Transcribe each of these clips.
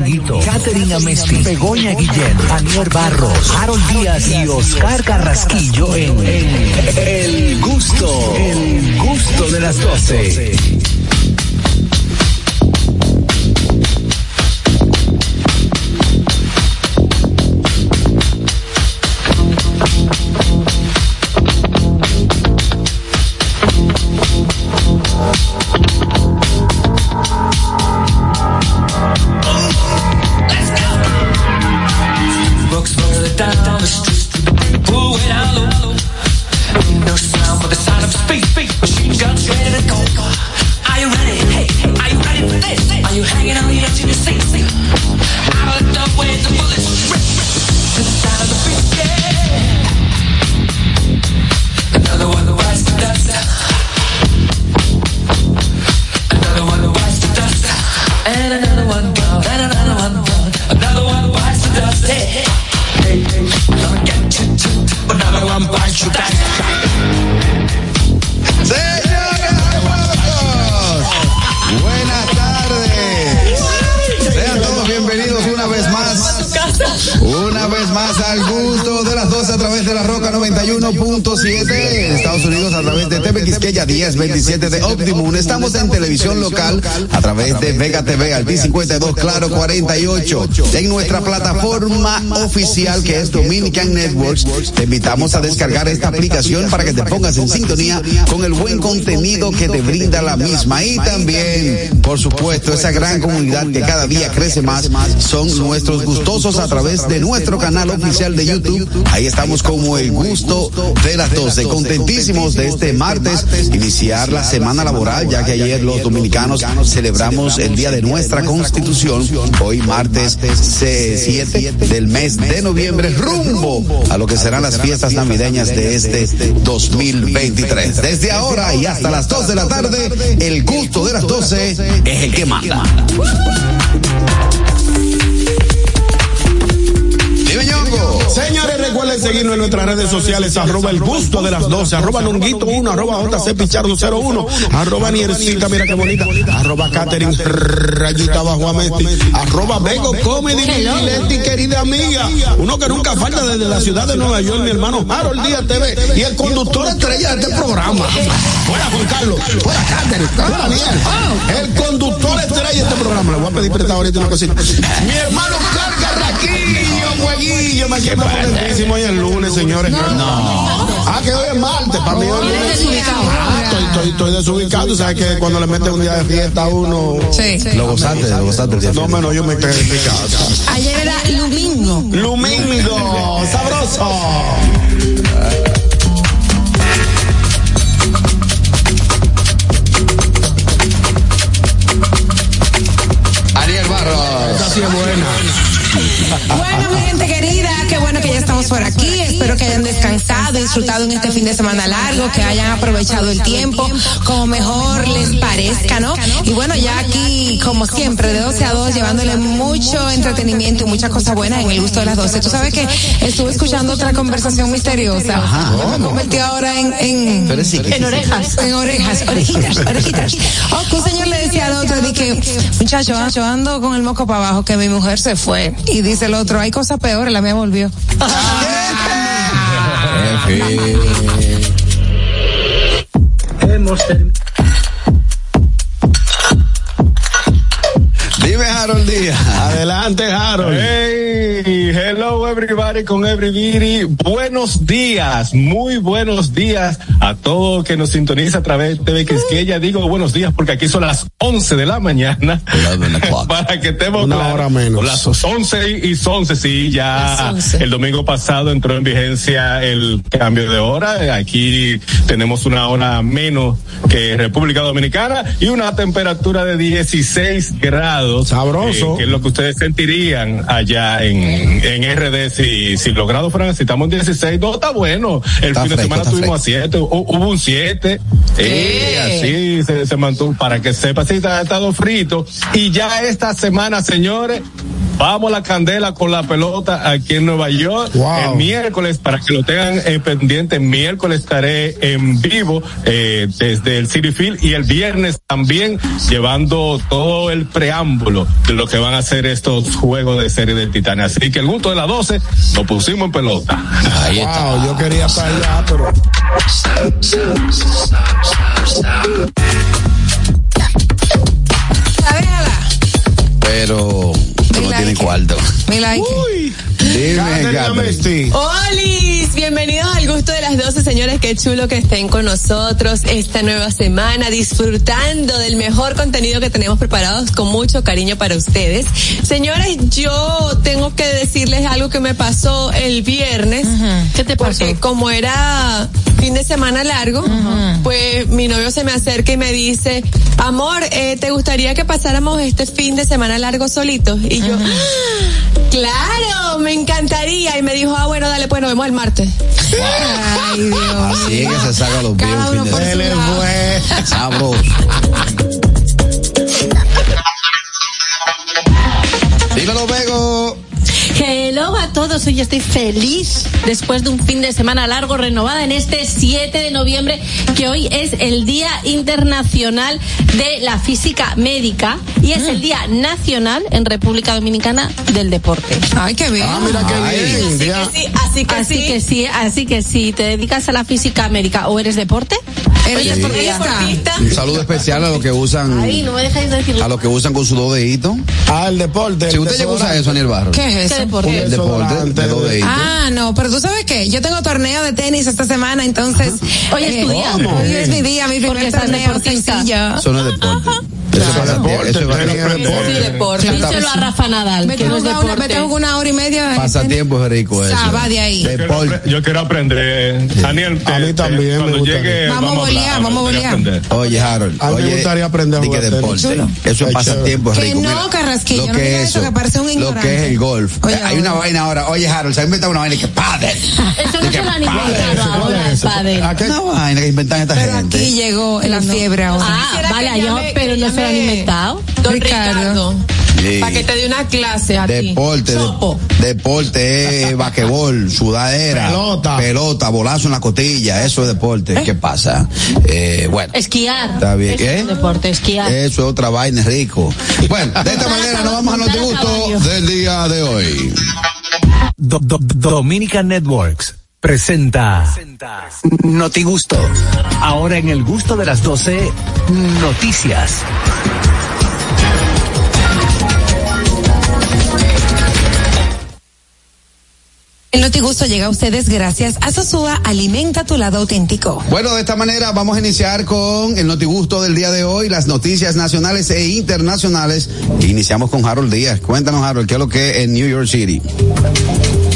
Ñonguito, Catherine Amesti, Begoña Guillén, Anier Barros, Harold Díaz y Oscar Carrasquillo en, El Gusto, El Gusto de las 12. A través de Vega TV, Alti 52, Claro 48. En nuestra plataforma oficial que es Dominican Networks, te invitamos a descargar esta aplicación para que te pongas en sintonía con el buen contenido que te brinda la misma. Y también, por supuesto, esa gran comunidad que cada día crece más son nuestros gustosos a través de nuestro canal oficial de YouTube. Ahí estamos como el gusto de las 12. Contentísimos de este martes iniciar la semana laboral, ya que ayer los dominicanos celebramos el día de nuestra constitución. Hoy martes 7 del mes de noviembre, rumbo a lo que serán las fiestas navideñas de este 2023. Desde ahora y hasta las 2 de la tarde, el gusto de las 12 es el que manda. Señores, recuerden seguirnos en nuestras redes sociales, arroba el gusto de las 12, arroba nunguito 1, arroba JC Pichardo 01, arroba Niercita, mira qué bonita, arroba Catherine Rayita Bajo Amesti, arroba Bego Comedy, Leti, querida amiga, uno que nunca falta desde la ciudad de Nueva York, mi hermano Harold Díaz TV, y el conductor estrella de este programa. Fuera Juan Carlos, fuera Catherine, fuera el conductor estrella de este programa, le voy a pedir prestado ahorita una cosita. Mi hermano Carga Raquillo, Jueguillo, me quema contentísimo hoy el lunes, señores. No. Ah, que hoy es martes, para mí hoy es desubicado. Ah, estoy, estoy, estoy desubicado, sabes que cuando le meten un día de fiesta a uno. Sí. Lo gozaste, lo gozaste. No, menos yo me quedé en mi casa. Ayer era Lumingo. Lumingo, sabroso. Ariel Barros. Esta sí es buena. Gente querida, bueno que ya estamos por aquí. Espero que hayan descansado, disfrutado en este fin de semana largo, que hayan aprovechado el tiempo como mejor les parezca, ¿no? Y bueno, ya aquí, como siempre, de 12 a 2, llevándole mucho entretenimiento y muchas cosas buenas en el gusto de las 12. Tú sabes que estuve escuchando otra conversación misteriosa. Ajá. Me convertí ahora en, en, en orejas. En orejas, orejitas, orejitas. Oh, un señor le decía al otro, di que, muchacho, yo ando con el moco para abajo, que mi mujer se fue. Y dice el otro, hay cosas peores, la mía volvió. Dime Harold Díaz. Adelante Harold. Hey, hello everybody con everybody. Buenos días, muy buenos días a todo que nos sintoniza a través de TV Quisqueya. Digo buenos días porque aquí son las 11 de la mañana. para que estemos Una hora menos. Las 11 y 11, sí, ya el domingo pasado entró en vigencia el cambio de hora. Aquí tenemos una hora menos que República Dominicana y una temperatura de 16 grados. Sabroso. Eh, que es lo que ustedes sentirían allá en, en RD si, si los grados fueran, si estamos en 16, no, está bueno. El Está fin de fresco, semana tuvimos a 7, hubo un 7, eh, así se, se mantuvo, para que sepa, sí, está estado frito. Y ya esta semana, señores, Vamos a la candela con la pelota aquí en Nueva York. Wow. El miércoles, para que lo tengan eh, pendiente, miércoles estaré en vivo eh, desde el City Field y el viernes también llevando todo el preámbulo de lo que van a hacer estos juegos de serie del Titania. Así que el gusto de las 12 lo pusimos en pelota. Ahí está. Wow, yo quería estar allá, pero. Pero cuarto. Me like. Uy. Dime, Catherine Catherine. Amesti. ¡Holis! Bienvenidos al gusto de las 12, señores. Qué chulo que estén con nosotros esta nueva semana, disfrutando del mejor contenido que tenemos preparados con mucho cariño para ustedes. Señores, yo tengo que decirles algo que me pasó el viernes. ¿Qué te pasó? Porque como era fin de semana largo, pues mi novio se me acerca y me dice, amor, eh, ¿te gustaría que pasáramos este fin de semana largo solitos? Y yo, "Ah, claro, me encantaría. Y me dijo, ah, bueno, dale, pues nos vemos el martes. Ay, Dios. Así es que se saca los pies un fin de fue. Sabroso. Dímelo, Vego. Hello a todos, hoy estoy feliz después de un fin de semana largo renovada en este 7 de noviembre que hoy es el Día Internacional de la Física Médica y es el Día Nacional en República Dominicana del Deporte. Ay, qué bien. Ah, mira qué Ay. bien. Así que sí, así que Así sí. que sí, así que si te dedicas a la física médica o eres deporte, Eres Sí. deportista. Un saludo especial a los que usan, ahí no me dejáis decirlo. a los que usan con su dos deditos. Ah, el deporte. Si el usted llega a usar desodorante. eso, Aniel Barro. ¿Qué es ¿Qué eso? Deporte? El deporte de dos. Ah, no, pero tú sabes qué, yo tengo torneo de tenis esta semana, entonces. Hoy es tu día. ¿Cómo? Hoy es mi día, mi primer torneo sencillo. Eso no es deporte. Eso es Claro. pasatiempo. Eso es Deporte, pasatiempo. deporte. Sí, deporte. Díselo a Rafa Nadal, Vete a jugar una, deporte. vete hora y media. Pasatiempo es rico eso. Va de ahí. Yo quiero, Deporte. yo quiero aprender. Daniel, A mí también me cuando llegue, Vamos a bolear, vamos a bolear. Oye, Harold. A mí me gustaría aprender a jugar deporte. Eso es pasatiempo, es Que rico. no, Carrasquillo, lo no que digas es eso, que parece un Lo ignorante. que es el golf. Oye, Hay una vaina ahora. Oye, Harold, se ha inventado una vaina que padre. Eso no se lo han inventado ahora, pádel. ¿A qué? Una vaina que inventan esta Pero gente. aquí llegó la fiebre ahora. Ah, vale, yo, pero no se lo han inventado. Don Ricardo. Sí. Para que te dé una clase a ti. Deporte, de- Sopo. deporte, es basquetbol, sudadera, Pelota. pelota, bolazo en la cotilla, eso es deporte. ¿Qué pasa? Eh, bueno, Esquiar. Está bien, Eso ¿eh? es un deporte, esquiar. eso es otra vaina, rico. Bueno, de esta manera nos vamos a los disgustos del día de hoy. Do- Do- Dominica Networks presenta Noti Gusto. Ahora en el gusto de las 12, noticias. El Notigusto llega a ustedes gracias a Sosúa Alimenta tu lado auténtico. Bueno, de esta manera vamos a iniciar con el notigusto del día de hoy, las noticias nacionales e internacionales. Iniciamos con Harold Díaz. Cuéntanos, Harold, ¿qué es lo que es en New York City?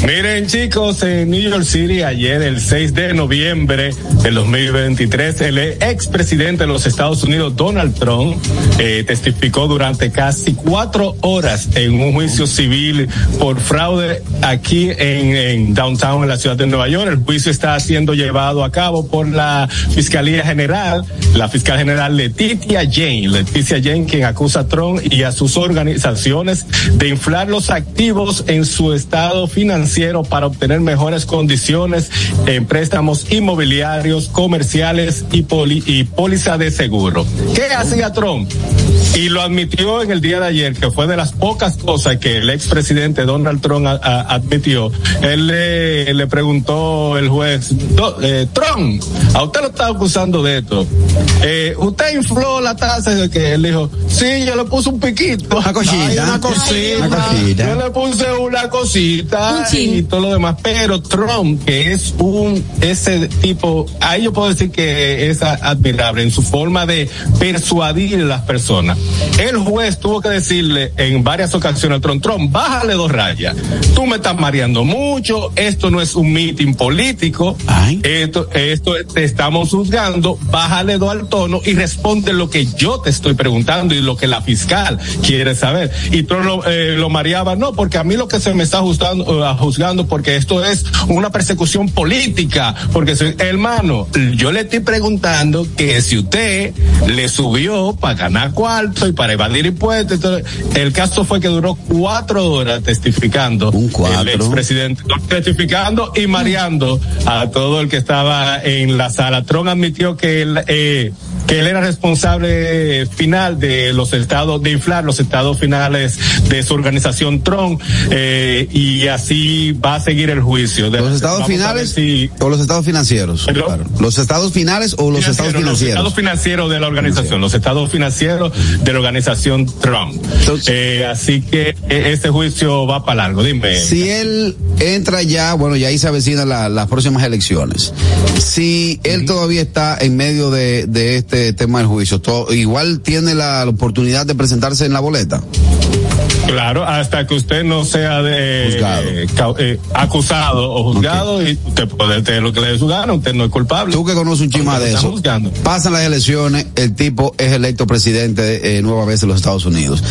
Miren chicos, en New York City ayer el 6 de noviembre del 2023 el expresidente de los Estados Unidos Donald Trump eh, testificó durante casi cuatro horas en un juicio civil por fraude aquí en, en downtown en la ciudad de Nueva York. El juicio está siendo llevado a cabo por la Fiscalía General, la fiscal general Letitia Jane, Leticia Jane quien acusa a Trump y a sus organizaciones de inflar los activos en su estado financiero para obtener mejores condiciones en préstamos inmobiliarios, comerciales y, poli- y póliza de seguro. ¿Qué hacía Trump? Y lo admitió en el día de ayer, que fue de las pocas cosas que el expresidente Donald Trump a- a- admitió. Él le, le preguntó el juez, "Do- eh, Trump, a usted lo está acusando de esto. Eh, usted infló la tasa de que él dijo, sí, yo le puse un piquito. Una cosita. Ay, una cosita. Una cosita. Yo le puse una cosita Un. Y todo lo demás, pero Trump, que es un, ese tipo, ahí yo puedo decir que es admirable en su forma de persuadir a las personas. El juez tuvo que decirle en varias ocasiones a Trump, Trump, bájale dos rayas. Tú me estás mareando mucho, esto no es un meeting político, Ay. esto, esto te estamos juzgando, bájale dos al tono y responde lo que yo te estoy preguntando y lo que la fiscal quiere saber. Y Trump lo, eh, lo mareaba, no, porque a mí lo que se me está ajustando, eh, ajustando juzgando porque esto es una persecución política, porque soy, hermano, yo le estoy preguntando que si usted le subió para ganar cuarto y para evadir impuestos, el caso fue que duró cuatro horas testificando Un cuatro. el expresidente testificando y mareando a todo el que estaba en la sala. Trump admitió que él, eh, que él era responsable final de los estados, de inflar los estados finales de su organización Trump, eh, y así va a seguir el juicio. De- ¿Los estados finales si- o los estados financieros? Claro. ¿Los estados finales o los estados Los financieros? estados financieros de la organización, los estados financieros de la organización Trump. Entonces- Eh, así que eh, este juicio va para largo. Dime. Si él entra ya, bueno, ya ahí se avecinan la- las próximas elecciones. Si él todavía está en medio de, de este tema del juicio, igual tiene la oportunidad de presentarse en la boleta. Claro, hasta que usted no sea de, Juzgado. eh, eh, acusado o juzgado y usted puede tener lo que le dé su gana, usted no es culpable. Tú que conoces un chima de eso. juzgando. Pasan las elecciones, el tipo es electo presidente eh, nueva vez en los Estados Unidos.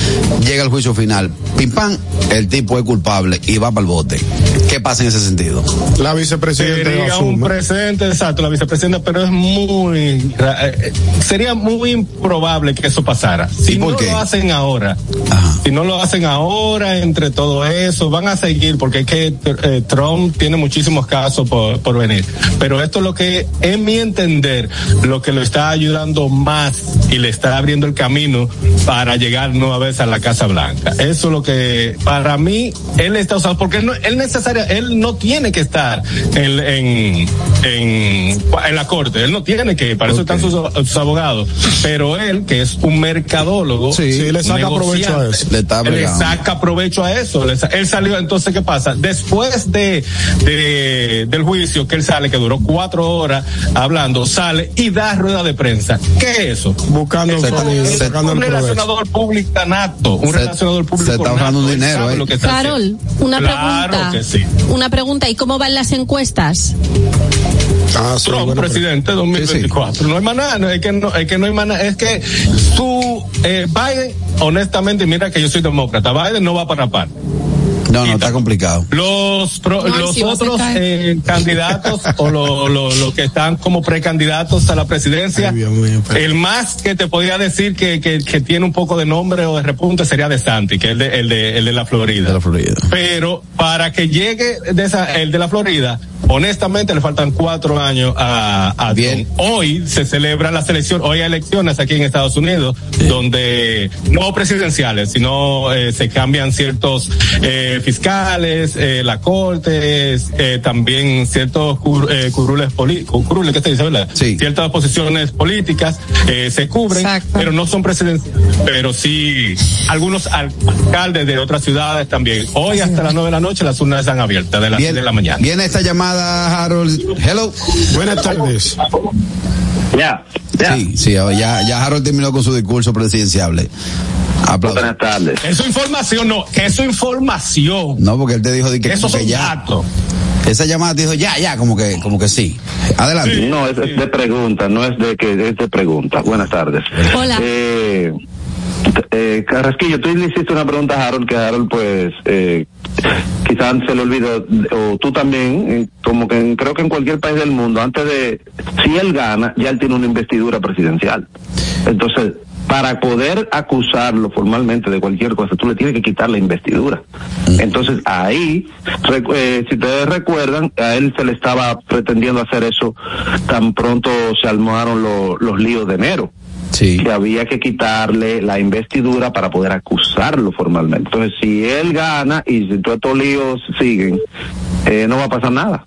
Llega el juicio final. Pim pam, el tipo es culpable y va para el bote. ¿Qué pasa en ese sentido? La vicepresidenta Sería un presente, exacto, la vicepresidenta, pero es muy, eh, sería muy improbable que eso pasara. Si ¿Y por no qué? lo hacen ahora, Ajá. si no lo hacen ahora, entre todo eso, van a seguir, porque es que eh, Trump tiene muchísimos casos por, por venir. Pero esto es lo que, en mi entender, lo que lo está ayudando más y le está abriendo el camino para llegar nueva vez a la Casa Blanca. Eso es lo que, para mí, él está usando, porque él, no, él necesaria, él no tiene que estar en, en, en, en la corte, él no tiene que, para eso están sus, sus abogados. Pero él, que es un mercadólogo, Sí, sí, le saca provecho a eso. Le está le. Saca provecho a eso. Le sa- Él salió, entonces, ¿qué pasa? Después de, de del juicio que él sale, que duró cuatro horas hablando, sale y da rueda de prensa. ¿Qué es eso? Buscando Se- sonido, se- sacando un el relacionador público nato, un Se- relacionador público se está ahorrando nato, un dinero, ¿eh? lo que está Carol, haciendo. una Claro pregunta. que sí. Una pregunta, ¿y cómo van las encuestas? Ah, sí, Trump, bueno, presidente 2024. No hay más nada, no, es que no, es que no hay nada, es que su eh, Biden, honestamente, mira que yo soy demócrata, Biden no va para par. No, no, está complicado. Los, pro- No, los otros eh, candidatos o los lo, lo que están como precandidatos a la presidencia, Ay, mío, el más que te podría decir que, que, que tiene un poco de nombre o de repunte sería de Santi, que es el de, el de, el de la Florida. De la Florida. Pero para que llegue de esa, el de la Florida, honestamente le faltan cuatro años a, a Bien. Trump. Hoy se celebra la selección, hoy hay elecciones aquí en Estados Unidos, donde no presidenciales, sino eh, se cambian ciertos eh, fiscales, eh, la corte, eh, también ciertos cur- eh, curules políticos, curules, ¿qué se dice, verdad? Sí. Ciertas posiciones políticas eh, se cubren, Exacto. pero no son presidenciales, pero sí algunos alcaldes de otras ciudades también. Hoy hasta las nueve de la noche las urnas están abiertas, de las Bien, siete de la mañana. Viene esta llamada, Harold. Hello. Buenas tardes. Ya, ya. Sí, sí, ya, ya Harold terminó con su discurso presidenciable. Aplausos. Buenas tardes. Eso información, no, eso información. No, porque él te dijo de que, Esos que son ya. datos. Esa llamada te dijo ya, ya, como que, como que sí. Adelante. No, es, es de pregunta, no es de que es de pregunta. Buenas tardes. Hola. Eh, eh, Carrasquillo, tú le hiciste una pregunta a Harold que Harold pues eh, quizás se le olvidó o tú también, eh, como que creo que en cualquier país del mundo antes de si él gana ya él tiene una investidura presidencial. Entonces para poder acusarlo formalmente de cualquier cosa, tú le tienes que quitar la investidura. Entonces ahí, eh, si ustedes recuerdan, a él se le estaba pretendiendo hacer eso tan pronto se armaron lo- los líos de enero Sí. que había que quitarle la investidura para poder acusarlo formalmente. Entonces, si él gana y si todos estos líos siguen, eh, no va a pasar nada.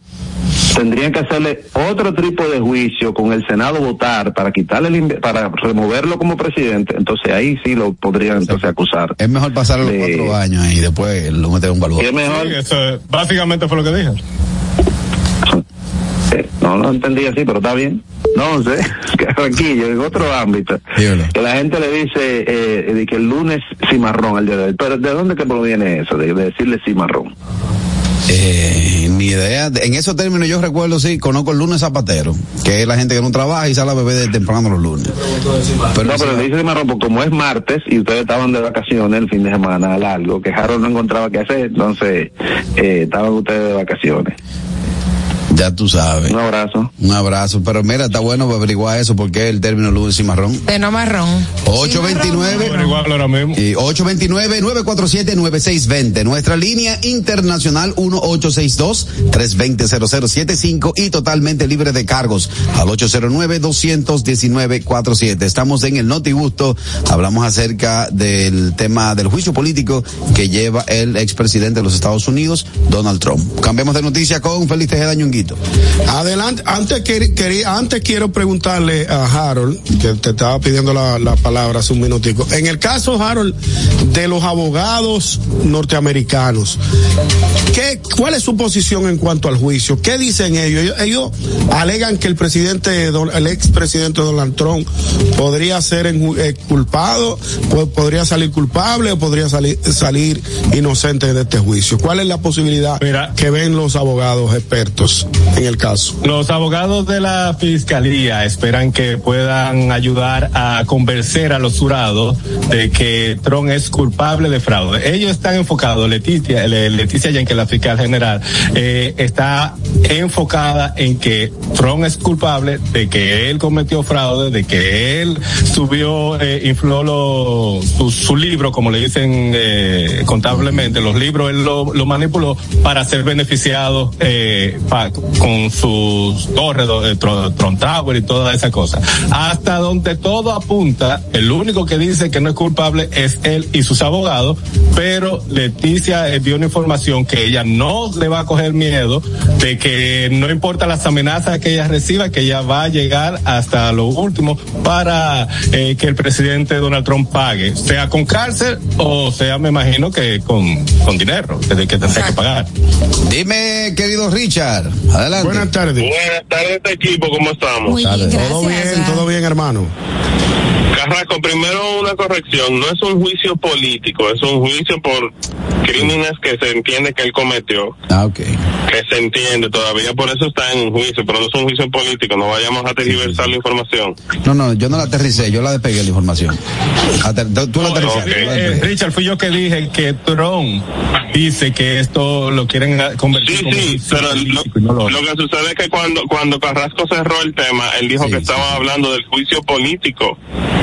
Tendrían que hacerle otro tipo de juicio con el Senado votar para quitarle, el para removerlo como presidente. Entonces ahí sí lo podrían entonces acusar. Es mejor pasar los de- cuatro años y después lo meten en un balón. Y es mejor. Sí, eso básicamente fue lo que dije. Eh, No lo entendí así, pero está bien. No sé, Carranquillo, en otro ámbito. Dígalo. Que la gente le dice eh, de que el lunes cimarrón al día de hoy. Pero ¿de dónde que proviene eso? De, de decirle cimarrón. Eh, ni idea. En esos términos yo recuerdo, sí, conozco el lunes zapatero, que es la gente que no trabaja y sale a beber de temprano los lunes. Pero no, pero le dice Cimarrón, porque como es martes y ustedes estaban de vacaciones el fin de semana largo, que Harold no encontraba qué hacer, entonces eh, estaban ustedes de vacaciones. Ya tú sabes. Un abrazo. Un abrazo. Pero mira, está bueno averiguar eso porque el término y marrón. De no marrón. 829 y 829-947-9620. Nuestra línea internacional 1862-320-0075 y totalmente libre de cargos al 809-219-47. Estamos en el Noti Gusto. Hablamos acerca del tema del juicio político que lleva el expresidente de los Estados Unidos, Donald Trump. Cambiemos de noticia con Feliz Tejeda Adelante, antes, quería, antes quiero preguntarle a Harold, que te estaba pidiendo la, la palabra hace un minutico. En el caso, Harold, de los abogados norteamericanos, ¿qué, ¿cuál es su posición en cuanto al juicio? ¿Qué dicen ellos? Ellos, alegan que el presidente, el expresidente Donald Trump podría ser eh, culpado, podría salir culpable o podría salir, salir inocente de este juicio. ¿Cuál es la posibilidad que ven los abogados expertos en el caso? Los abogados de la fiscalía esperan que puedan ayudar a convencer a los jurados de que Trump es culpable de fraude. Ellos están enfocados, Leticia, Leticia que la fiscal general, eh, está enfocada en que Trump es culpable de que él cometió fraude, de que él subió, eh, infló su, libro, como le dicen eh, contablemente, los libros él lo, lo manipuló para ser beneficiado eh, con sus torres, eh, Tron Tower y toda esa cosa. Hasta donde todo apunta, el único que dice que no es culpable es él y sus abogados, pero Leticia dio una información que ella no le va a coger miedo de que no importa las amenazas que ella reciba, que ella va a llegar hasta lo último para eh, que el presidente Donald Trump pague, sea con cárcel o sea, me imagino que con, con dinero, desde que tendrá que pagar. Dime, querido Richard, adelante. Buenas tardes. Buenas tardes, este equipo, ¿cómo estamos? Muy bien, todo bien, todo bien, hermano. Carrasco, primero una corrección, no es un juicio político, es un juicio por crímenes que se entiende que él cometió. Ah, ok. Que se entiende, todavía por eso está en un juicio, pero no es un juicio político, no vayamos a tergiversar la información. No, no, yo no la aterricé, yo la despegué la información. Ater tú la aterrizaste. Eh, Richard, fui yo que dije que Trump dice que esto lo quieren convertir Sí, como sí, juicio pero lo, no lo- lo que sucede es que cuando, cuando Carrasco cerró el tema, él dijo Sí, que sí. estaba hablando del juicio político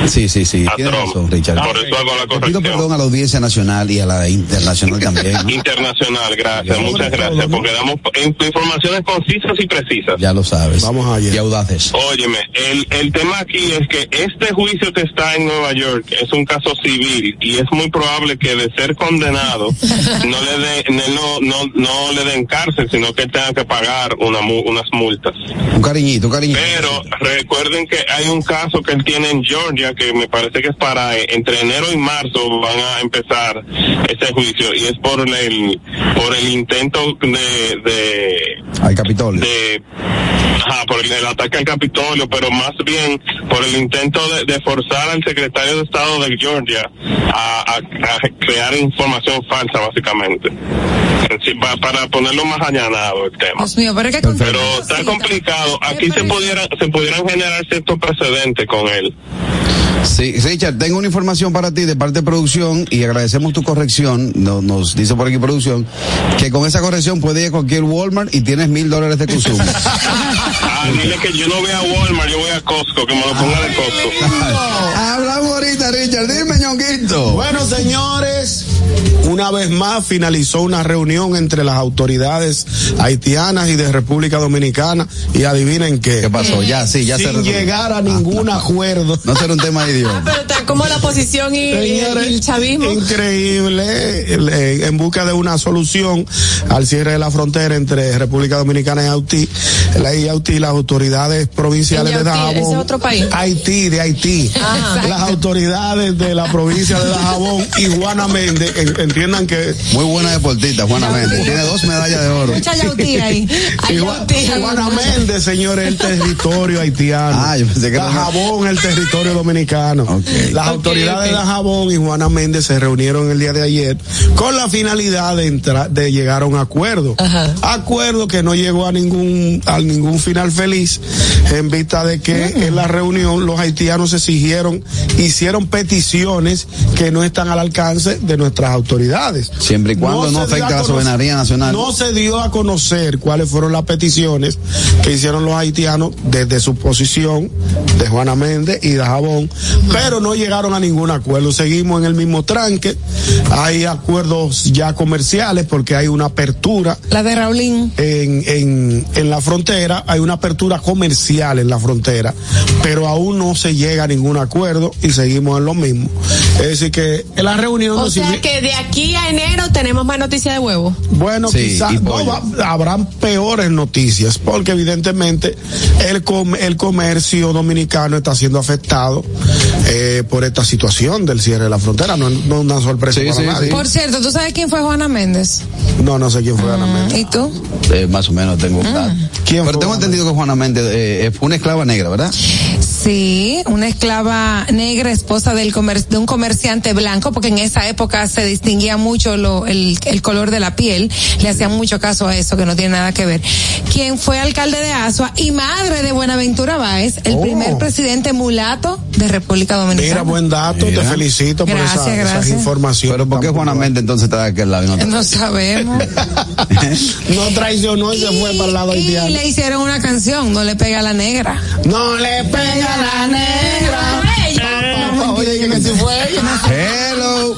Sí, sí, sí, a Trump. razón, Richard. Por eso hago la Le pido corrección. perdón a la audiencia nacional y a la internacional también. ¿no? Internacional, gracias, Ya. muchas gracias, porque damos in- informaciones concisas y precisas. Ya lo sabes. Vamos allá. Y audaces. Óyeme, el, el tema aquí es que este juicio que está en Nueva York es un caso civil y es muy probable que de ser condenado no le de, no, no, no le den cárcel, sino que él tenga que pagar una, unas multas. Un cariñito, un cariñito. Pero recuerden que hay un caso que él tiene en Georgia que me parece que es para eh, entre enero y marzo van a empezar ese juicio y es por el por el intento de, de Al Capitolio. de ajá, por el, el ataque al Capitolio, pero más bien por el intento de, de forzar al secretario de Estado de Georgia a, a- a crear información falsa, básicamente. En sí, pa- para ponerlo más allanado el tema. Dios mío, pero es que con Pero tanta está complicado. Aquí se pudieran, se pudieran generar ciertos precedentes con él. Sí, Richard, tengo una información para ti de parte de producción y agradecemos tu corrección. No- nos dice por aquí producción que con esa corrección puede ir a cualquier Walmart y tienes mil dólares de consumo. Ah, dile que yo no voy a Walmart, yo voy a Costco, que me lo ponga de Costco. Hablamos ahorita, Richard. Dime, ñonguito. Bueno, señores, una vez más finalizó una reunión entre las autoridades haitianas y de República Dominicana y adivinen qué. ¿Qué pasó? Ya, sí, ya se Sin llegar a ningún acuerdo. No será un tema de Ah, idioma. pero está como la oposición y, y- Señores, y el chavismo. Increíble, eh, en busca de una solución al cierre de la frontera entre República Dominicana y Haití, la y Haití, las autoridades provinciales ¿En de? Dajabón. ¿Ese es otro país? Haití, de Haití. Ajá. Las autoridades de la provincia de Dajabón y Juana Méndez, en- entiendo entiendan que. Muy buena deportista, Juana Méndez. Tiene dos medallas de oro. Mucha yautí ahí. Juana Méndez, señores, el territorio haitiano. Ah, yo pensé que era- Dajabón, el territorio dominicano. Las autoridades ok. de Dajabón y Juana Méndez se reunieron el día de ayer con la finalidad de entrar, de llegar a un acuerdo. Ajá. Acuerdo que no llegó a ningún, a ningún final feliz en vista de que Mm. en la reunión los haitianos exigieron, hicieron peticiones que no están al alcance de nuestras autoridades. Siempre y cuando no dio afecte a la soberanía nacional. No se dio a conocer cuáles fueron las peticiones que hicieron los haitianos desde su posición de Juana Méndez y de Jabón, pero no llegaron a ningún acuerdo. Seguimos en el mismo tranque. Hay acuerdos ya comerciales porque hay una apertura La de Raulín. en, en, en la frontera, hay una apertura comercial en la frontera, pero aún no se llega a ningún acuerdo y seguimos en lo mismo. Es decir, que en la reunión O no sea que de aquí a enero tenemos más noticias de huevo. bueno, Sí, quizás no va- habrán peores noticias, porque evidentemente el, com- el comercio dominicano está siendo afectado eh, por esta situación del cierre de la frontera. No, no es una sorpresa Sí, para sí, nadie. Por cierto, ¿tú sabes quién fue Juana Méndez? No, no sé quién fue Ana Méndez. ¿Y tú? Eh, más o menos tengo datos. ¿Quién Pero fue tengo Juana entendido que Juana Méndez eh, fue una esclava negra, ¿verdad? Sí, una esclava negra, esposa del comer- de un comerciante blanco, porque en esa época se distinguía mucho lo, el, el color de la piel, le hacían mucho caso a eso, que no tiene nada que ver. Quien fue alcalde de Asua y madre de Buenaventura Báez, el Oh. primer presidente mulato de República Dominicana. Mira, buen dato, Mira. te felicito por Gracias, esa, esas gracias. informaciones. Pero ¿por qué tan Juana puntuales. Méndez entonces está de aquel lado y no está? No sabemos. No traicionó y se fue para el lado y haitiano. le hicieron una canción, no le pega a la negra. No le pega la negra. Oye, que sí fue ella. Hello.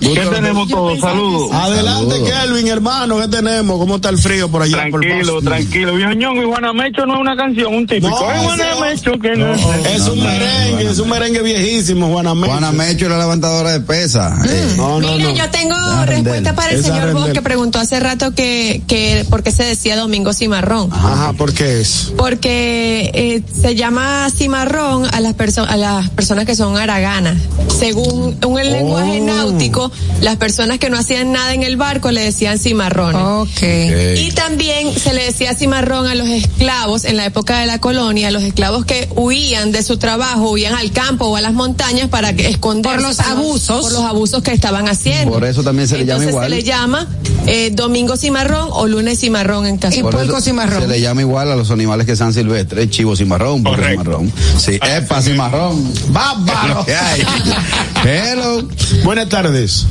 ¿Qué tenemos todos? Saludos. Adelante, Saludos. Kelvin, hermano, ¿qué tenemos? ¿Cómo está el frío por allá? por Tranquilo, Paso? tranquilo. Viejo Ñongo y Juana Mecho no es una canción, un típico. No, Ay, Juana eso- Mecho que no, Es un merengue, es un merengue viejísimo, Juana Mecho. Juana Mecho era levantadora de pesa. Eh, No, no, Mira, no. yo tengo respuesta para el señor Vos que preguntó hace rato que, que por qué se decía Domingo Cimarrón. Ajá, ¿por qué es? Porque eh, se llama cimarrón a las personas a las personas que son haraganas. Según un el lenguaje Oh. náutico, las personas que no hacían nada en el barco le decían cimarrones. Ok. Y también se le decía cimarrón a los esclavos en la época de la colonia, los esclavos que huían de su trabajo, huían al campo o a las montañas para que esconder Por los abusos. por los abusos que estaban haciendo. Por eso también se le llama Entonces igual. se le llama eh, domingo cimarrón o lunes cimarrón en caso. Y eso cimarrón. Se le llama igual a los animales que sean silvestres, chivo cimarrón, Correcto. cimarrón. Sí, epa cimarrón. ¡Bárbaro! ¿Qué hay? Hello. Buenas tardes.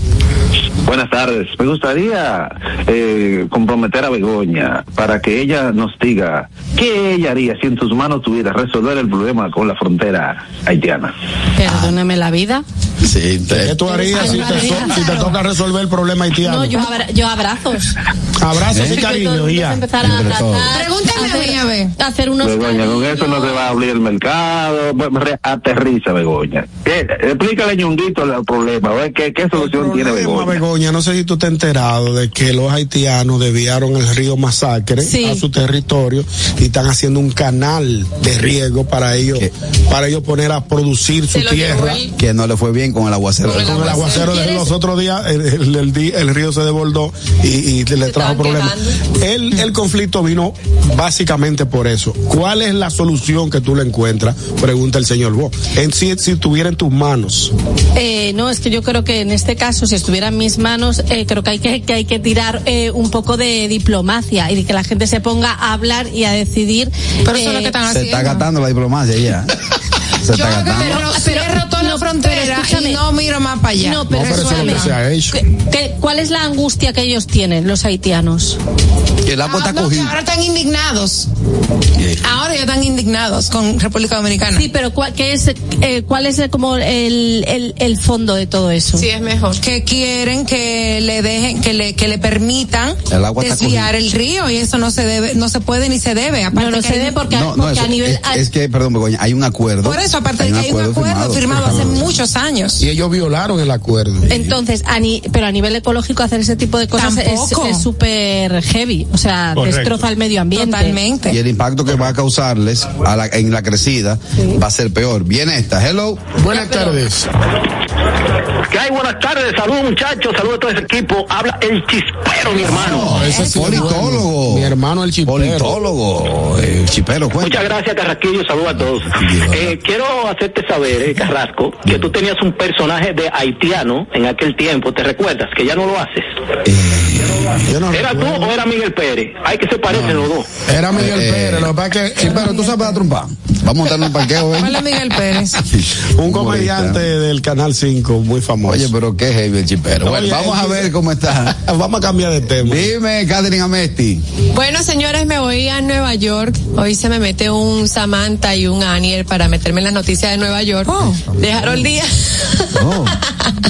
Buenas tardes. Me gustaría eh, comprometer a Begoña para que ella nos diga qué ella haría si en sus manos tuviera resolver el problema con la frontera haitiana. Perdóname la vida. Sí, te- ¿Qué tú harías si te, so- si te toca resolver el problema haitiano? No, yo, abra- yo abrazos. Abrazos y cariño, ya. empezar a abrazar, Pregúntame a mí, a ver. hacer unos Begoña, con eso no se va a abrir el mercado. Aterriza, Begoña. ¿Qué? Explícale, ñonguito, el problema. A ver qué, qué solución tiene Begoña. Begoña, no sé si tú te has enterado de que los haitianos desviaron el río Masacre Sí. a su territorio y están haciendo un canal de riego para ellos, ¿Qué? para ellos poner a producir su Se tierra. que no le fue bien con el aguacero. Con el Con el aguacero de los otros días, el, el- el di- el río se desbordó y, y le trajo problemas. El, el conflicto vino básicamente por eso. ¿Cuál es la solución que tú le encuentras? Pregunta el señor Bo. En si, si estuviera en tus manos. Eh, no, es que yo creo que en este caso, si estuviera en mis manos, eh, creo que hay que, que hay que tirar eh, un poco de diplomacia y de que la gente se ponga a hablar y a decidir. Pero eso es lo eh, que están Se haciendo. está gastando la diplomacia ya. Se Yo está creo que gastando. pero, cierro toda la no, frontera escúchame. y no miro más para allá. No, pero No, pero eso es lo que se ha hecho. ¿Qué- qué- cuál es la angustia que ellos tienen, los haitianos? Que el agua Ah, está no, que cogido. ahora están indignados. Ahora ya están indignados con República Dominicana. Sí, pero ¿cuál, qué es, eh, ¿cuál es como el, el, el fondo de todo eso? Sí, es mejor. que quieren que le dejen, que le, que le permitan El agua está desviar el río y eso no se debe, no se puede ni se debe. Aparte no, no que se debe porque, No, no, porque eso- a nivel... es, es que, perdón, Begoña, hay un acuerdo. Por eso, aparte de que hay un acuerdo firmado, hace muchos años. Y ellos violaron el acuerdo. Entonces, a ni- pero a nivel ecológico hacer ese tipo de cosas es Tampoco. es súper heavy. O sea, Correcto. destroza el medio ambiente. Totalmente. Y el impacto que va a causarles a la- en la crecida va a ser peor. Viene esta, hello. Buenas tardes. ¿Qué hay? Buenas tardes, saludos muchachos, saludos a todo ese equipo. Habla el chispero, mi hermano. ese sí es Politólogo. bueno. Mi hermano el chipero. Politólogo, eh, chipero, cuenta. Muchas gracias, Carrasquillo, saludos a todos. Eh, quiero hacerte saber, eh, Carrasco, que tú tenías un personaje de haitiano en aquel tiempo, ¿te recuerdas? Que ya no lo haces. Yo no ¿Era tú o era Miguel Pérez? Hay que se parecen los dos. Era Miguel Eh, Pérez, lo que pasa es que chipero, tú sabes dar trompa. Vamos a montar un parqueo, ¿eh? Hola Miguel Pérez. Un comediante del Canal 5 muy famoso. Oye, pero qué heavy el chipero. Bueno, Oye, vamos a que- ver cómo está. Vamos a cambiar de tema. Dime, Catherine Amesti. Bueno, señores, me voy a Nueva York. Hoy se me mete un Samantha y un Aniel para meterme en las noticias de Nueva York. De Harold Díaz. Oh,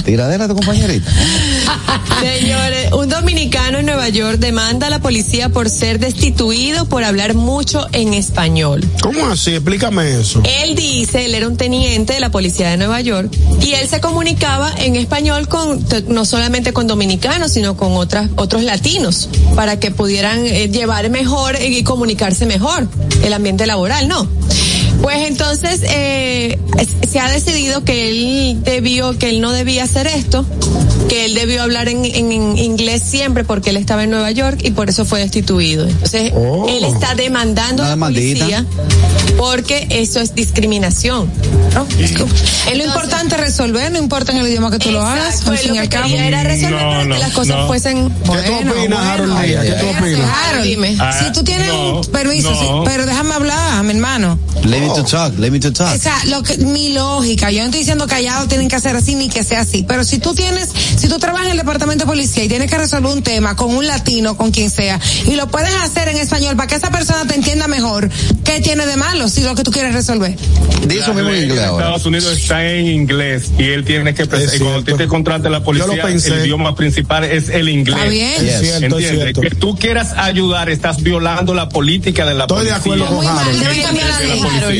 tiradera de compañerita. Señores, un dominicano en Nueva York demanda a la policía por ser destituido por hablar mucho en español. ¿Cómo así? Explícame eso. Él dice, él era un teniente de la policía de Nueva York y él se comunicaba en español con no solamente con dominicanos, sino con otras otros latinos para que pudieran eh, llevar mejor y comunicarse mejor el ambiente laboral, ¿no? Pues entonces eh, se ha decidido que él debió, que él no debía hacer esto, que él debió hablar en, en- en inglés siempre porque él estaba en Nueva York y por eso fue destituido. Entonces Oh. él está demandando a la demandita. policía porque eso es discriminación. ¿no? Es lo importante resolver, no importa en el idioma que tú lo hagas, Exacto, al es fin lo y al que cabo. era resolver No, para que no, las cosas no. fuesen. ¿Qué tú opinas, Harold tú opinas? Harold, Dime. Ah, si tú tienes no, un permiso, no. sí, pero déjame hablar, mi hermano. To talk, let me to talk. O sea, lo que, mi lógica, yo no estoy diciendo callado tienen que hacer así ni que sea así, pero si tú tienes, si tú trabajas en el departamento de policía y tienes que resolver un tema con un latino, con quien sea, y lo puedes hacer en español para que esa persona te entienda mejor, ¿qué tiene de malo si lo que tú quieres resolver? Di eso mismo en inglés ahora. Estados Unidos está en inglés y él tiene que. Cuando cierto. te contrata la Yo policía, lo pensé. el idioma principal es el inglés. Está bien. Yes. Es cierto, es ¿Entiendes? cierto. Que tú quieras ayudar, estás violando la política de la Estoy de policía. acuerdo con Harold.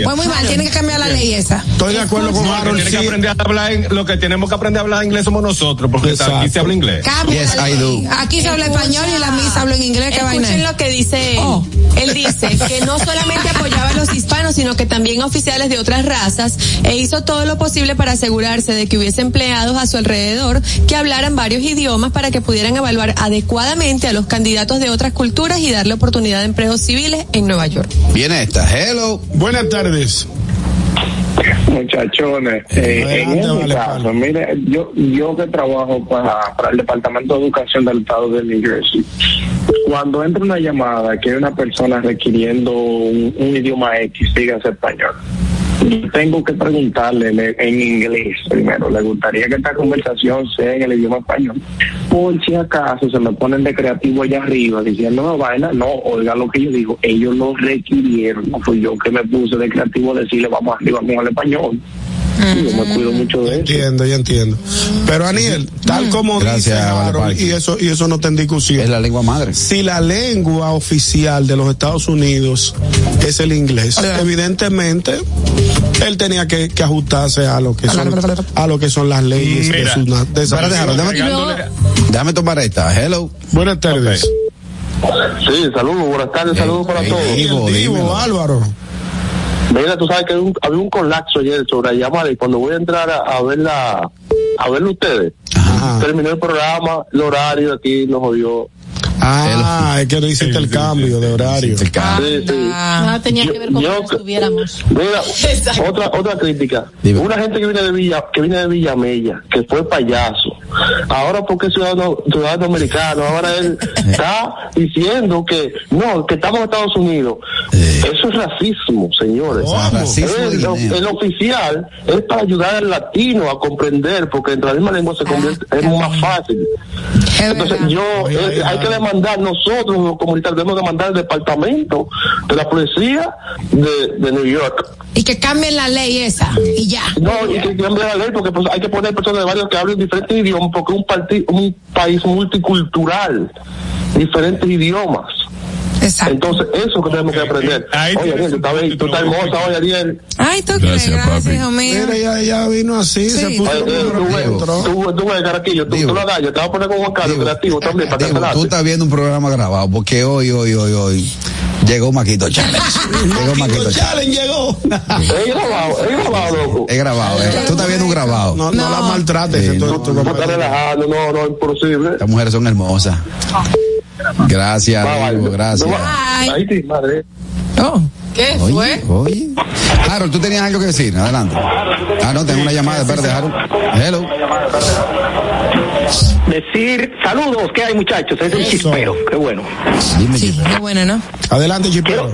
Fue muy mal, tienen que cambiar la ley esa. Estoy de acuerdo con Harold. tiene que aprender a hablar, en- lo que tenemos que aprender a hablar inglés somos nosotros, porque Exacto. aquí se habla inglés. Cambia Yes, I do. Aquí se habla español y la misa habla en inglés, ¿qué vaina Escuchen es? lo que dice él. Oh. Él dice que no solamente apoyaba a los hispanos, sino que también a oficiales de otras razas e hizo todo lo posible para asegurarse de que hubiese empleados a su alrededor que hablaran varios idiomas para que pudieran evaluar adecuadamente a los candidatos de otras culturas y darle oportunidad de empleos civiles en Nueva York. Viene esta, hello. Buenas tardes. Muchachones, eh, en este vale, caso, mire, yo, yo que trabajo para, para el Departamento de Educación del Estado de New Jersey, cuando entra una llamada que hay una persona requiriendo un, un idioma X, dígase español, yo tengo que preguntarle en, inglés primero, ¿le gustaría que esta conversación sea en el idioma español? Por si acaso se me ponen de creativo allá arriba diciendo, no, vaina, no, oiga lo que yo digo, ellos lo requirieron, fui yo que me puse de creativo a decirle, vamos arriba con el español. Sí, yo me cuido mucho de eso. Entiendo, yo entiendo. Pero Aniel, tal como Gracias, dice Parque. y eso, y eso no está en discusión. Es la lengua madre. Si la lengua oficial de los Estados Unidos es el inglés, evidentemente él tenía que, que ajustarse a lo que son a lo que son las leyes de, su de esa Espérate, Harold, déjame, déjame tomar esta, hello. Buenas tardes. Sí, saludos, buenas tardes, saludos para todos. Digo, dímelo. Álvaro. Mira, tú sabes que había un, había un colapso ayer sobre la llamada y cuando voy a entrar a, a verla, a verlo ustedes, Ajá. terminó el programa, el horario aquí nos jodió. Ah, es que no hiciste el cambio de horario. El ca- Sí, sí. Nada tenía que ver con Yo- que estuviéramos. Mira, otra otra crítica. Dime. Una gente que viene de Villa, que viene de Villamella, que fue payaso. Ahora porque es ciudadano, ciudadano americano, ahora él está diciendo que no, que estamos en Estados Unidos. Eso es racismo, señores. De el, oficial es para ayudar al latino a comprender, porque entre la misma lengua se convierte, es más fácil. Es Entonces yo, Oye, eh, hay que demandar nosotros los comunitarios, debemos demandar al departamento de la policía de, de New York. Y que cambien la ley esa, y ya. No, y que cambie la ley porque pues, hay que poner personas de varios que hablen diferentes idiomas porque es un, un país multicultural, diferentes idiomas. Exacto. Entonces, eso que tenemos que aprender. Ahí Oye, Ariel, tú estás, bien, tú estás hermosa hoy, Ariel. Ay, tú crees, gracias, hijo mío. Mira, ya, ya vino así, Sí. se puso Oye, eh, tú tú, tú ves, Caraquillo, tú, tú lo hagas, yo te voy a poner con Juan Carlos creativo también para que Digo, te tú estás viendo un programa grabado porque hoy, hoy, hoy, hoy llegó Maquito Challenge. llegó Maquito Challenge. Llegó. Es grabado, es grabado, loco. Es grabado, eh. Tú estás viendo un grabado. No, no, la maltrates. Sí, que tú- no, tú- No no, no, imposible. Estas mujeres son hermosas. Gracias, amigo, gracias. No. Ay. Madre. Oh, ¿Qué Oye, fue? oye. Harold, tú tenías algo que decir, adelante. Ah, no, tengo una llamada, espérate, Harold. Hello. Decir saludos, ¿qué hay muchachos? Es el chispero, qué bueno. Dime, Sí, qué bueno, ¿no? Adelante, Chipero.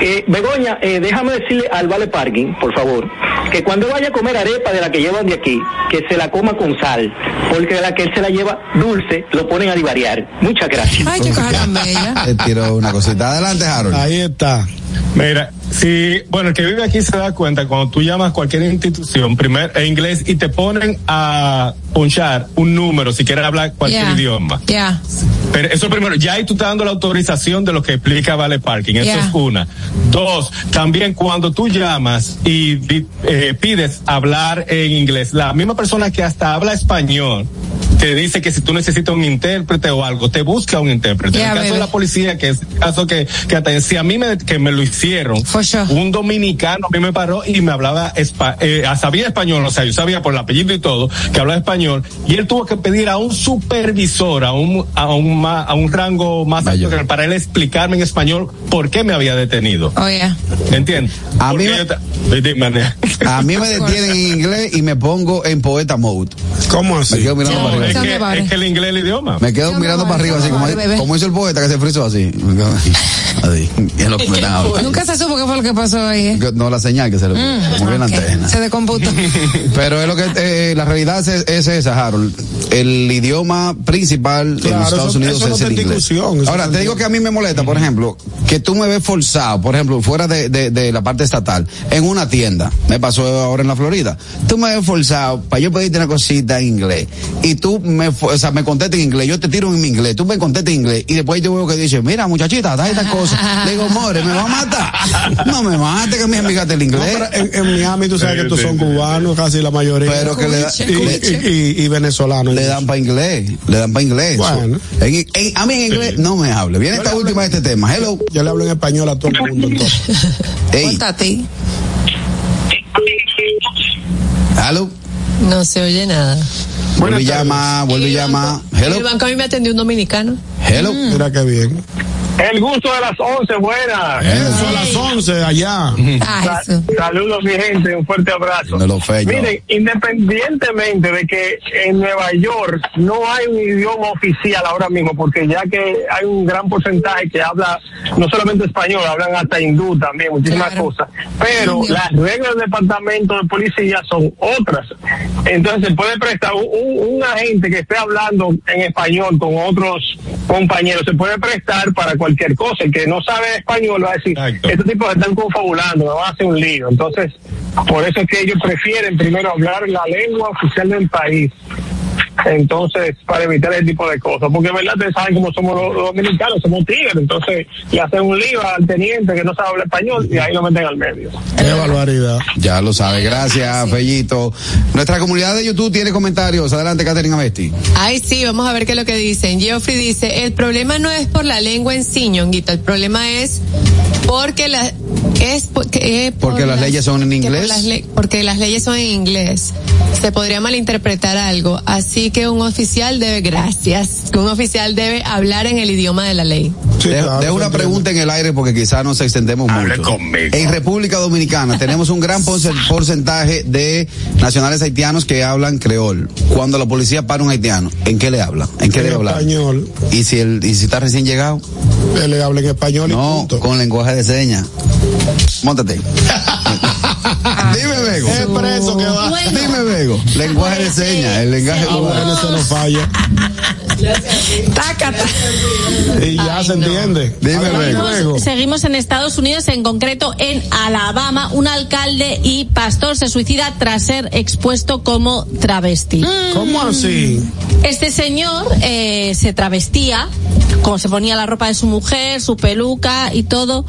Eh, Begoña, eh, déjame decirle al Vale Parking, por favor, que cuando vaya a comer arepa de la que llevan de aquí, que se la coma con sal, porque de la que él se la lleva dulce, lo ponen a divariar. Muchas gracias. Ay, qué cosa tan bella. Te tiro una cosita. Adelante, Harold. Ahí está. Mira, si, bueno, el que vive aquí se da cuenta cuando tú llamas a cualquier institución, primero en inglés, y te ponen a ponchar un número si quieres hablar cualquier idioma. Ya. Pero eso primero, ya ahí tú estás dando la autorización de lo que explica Vale Parking. Eso es una. Dos, también cuando tú llamas y eh, pides hablar en inglés, la misma persona que hasta habla español te dice que si tú necesitas un intérprete o algo, te busca un intérprete. En el caso baby. de la policía, que es el caso que, que hasta si a mí me, que me lo hicieron, sure. un dominicano a mí me paró y me hablaba, espa- eh, sabía español, o sea, yo sabía por el apellido y todo, que hablaba español, y él tuvo que pedir a un supervisor, a un, a un, ma- a un rango más alto Mayor. que él, para él explicarme en español por qué me había detenido. Oye. ¿Entiendes? A Porque mí me-. A mí me detienen en inglés y me pongo en poeta mode. ¿Cómo Me así? quedo mirando Sí. para es, que, es el inglés es el idioma. Me quedo mirando para arriba, así como, bebé. como hizo el poeta que se frizó así. Lo que me. Nunca se supo qué fue lo que pasó ahí. ¿eh? No, la señal que se le puso. Como bien la Ok, antena. Se descomputó. Pero es lo que eh, la realidad es, es esa, Harold. El idioma principal en Claro, los Estados eso- Unidos eso no es el en inglés. Ahora, te digo que a mí me molesta, por ejemplo, que tú me ves forzado, por ejemplo, fuera de, de, de la parte estatal, en una tienda. Me pasó ahora en la Florida. Tú me ves forzado para yo pedirte una cosita en inglés. Y tú me, o sea, me contestas en inglés. Yo te tiro en mi inglés. Tú me contestas en inglés. Y después yo veo que dice, mira, muchachita, da esta cosa. Le digo, more, ¿me va a matar? No me mate, que mi amiga del No, inglés. pero en, en Miami tú sabes que estos son cubanos, casi la mayoría. Pero que le da- y, y- y- y venezolanos. le dan para inglés, le dan para inglés. Bueno. En- en- a mí en inglés no me hable. Viene Yo esta última de este tema. Hello. Yo le hablo en español a todo el mundo entonces. Hey, Ponte a ti. hello. No se oye nada. Vuelve y llama, vuelve y llama. banco- En el Hello. banco a mí me atendió un dominicano. Hello. Mira qué bien. El gusto de las 11, buenas. Eso a las 11 allá. Ah. Saludos, mi gente, un fuerte abrazo. No lo fe. Miren, independientemente de que en Nueva York no hay un idioma oficial ahora mismo, porque ya que hay un gran porcentaje que habla no solamente español, hablan hasta hindú también, muchísimas Claro. cosas, pero las reglas del departamento de policía son otras. Entonces se puede prestar un, un- un agente que esté hablando en español con otros compañeros, se puede prestar para cualquier cosa. El que no sabe español va a decir, Exacto. estos tipos están confabulando, me van a hacer un lío. Entonces, por eso es que ellos prefieren primero hablar la lengua oficial del país. Entonces, para evitar ese tipo de cosas. Porque, ¿verdad? Ustedes saben cómo somos los, los dominicanos, somos tigres. Entonces, le hacen un lío al teniente que no sabe hablar español y ahí lo meten al medio. Qué barbaridad. Ya lo sabe. Gracias, Fellito. Nuestra comunidad de YouTube tiene comentarios. Adelante, Catherine Amesti. Ay, sí, vamos a ver qué es lo que dicen. Geoffrey dice, el problema no es por la lengua en sí, ñonguito, el problema es porque la, es porque, eh, por Porque las leyes son en por inglés. las le- porque las leyes son en inglés. Se podría malinterpretar algo, así que un oficial debe, gracias, que un oficial debe hablar en el idioma de la ley. Sí, De- claro, de se una pregunta en el aire porque quizás nos extendemos mucho. En República Dominicana tenemos un gran porce- porcentaje de nacionales haitianos que hablan creol. Cuando la policía para un haitiano, ¿en qué le habla? ¿En qué En debe hablar? español. ¿Y si, el, ¿Y si está recién llegado? Él le habla en español y No, punto. con lenguaje de señas. Móntate. Dime, Bego. Es preso que va. Bueno. Dime, Bego. Lenguaje de señas. El lenguaje Ah, bueno, eso no falla. Tácata. Y ya se entiende. Dime, Bego. Seguimos, seguimos en Estados Unidos, en concreto en Alabama. Un alcalde y pastor se suicida tras ser expuesto como travesti. ¿Cómo así? Este señor eh, se travestía, como se ponía la ropa de su mujer, su peluca y todo,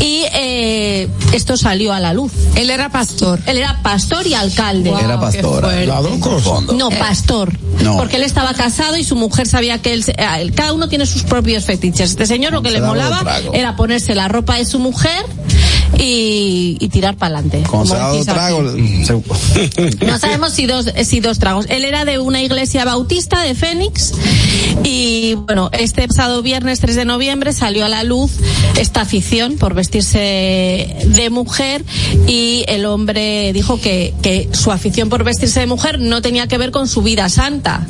y eh, esto salió a la luz. Él era pastor. Él era pastor y alcalde. Era cosas. No, pastor. No. Porque él estaba casado y su mujer sabía que él, se- ah, él- cada uno tiene sus propios fetiches. Este señor lo que Se le molaba era ponerse la ropa de su mujer y, y tirar para adelante. Con se ha dado trago. se- No sabemos si dos, eh, si dos tragos. Él era de una iglesia bautista de Fénix y bueno, este pasado viernes 3 de noviembre salió a la luz esta afición por vestirse de mujer y el hombre dijo que, que su afición por vestirse de mujer no tenía que ver con su vida santa.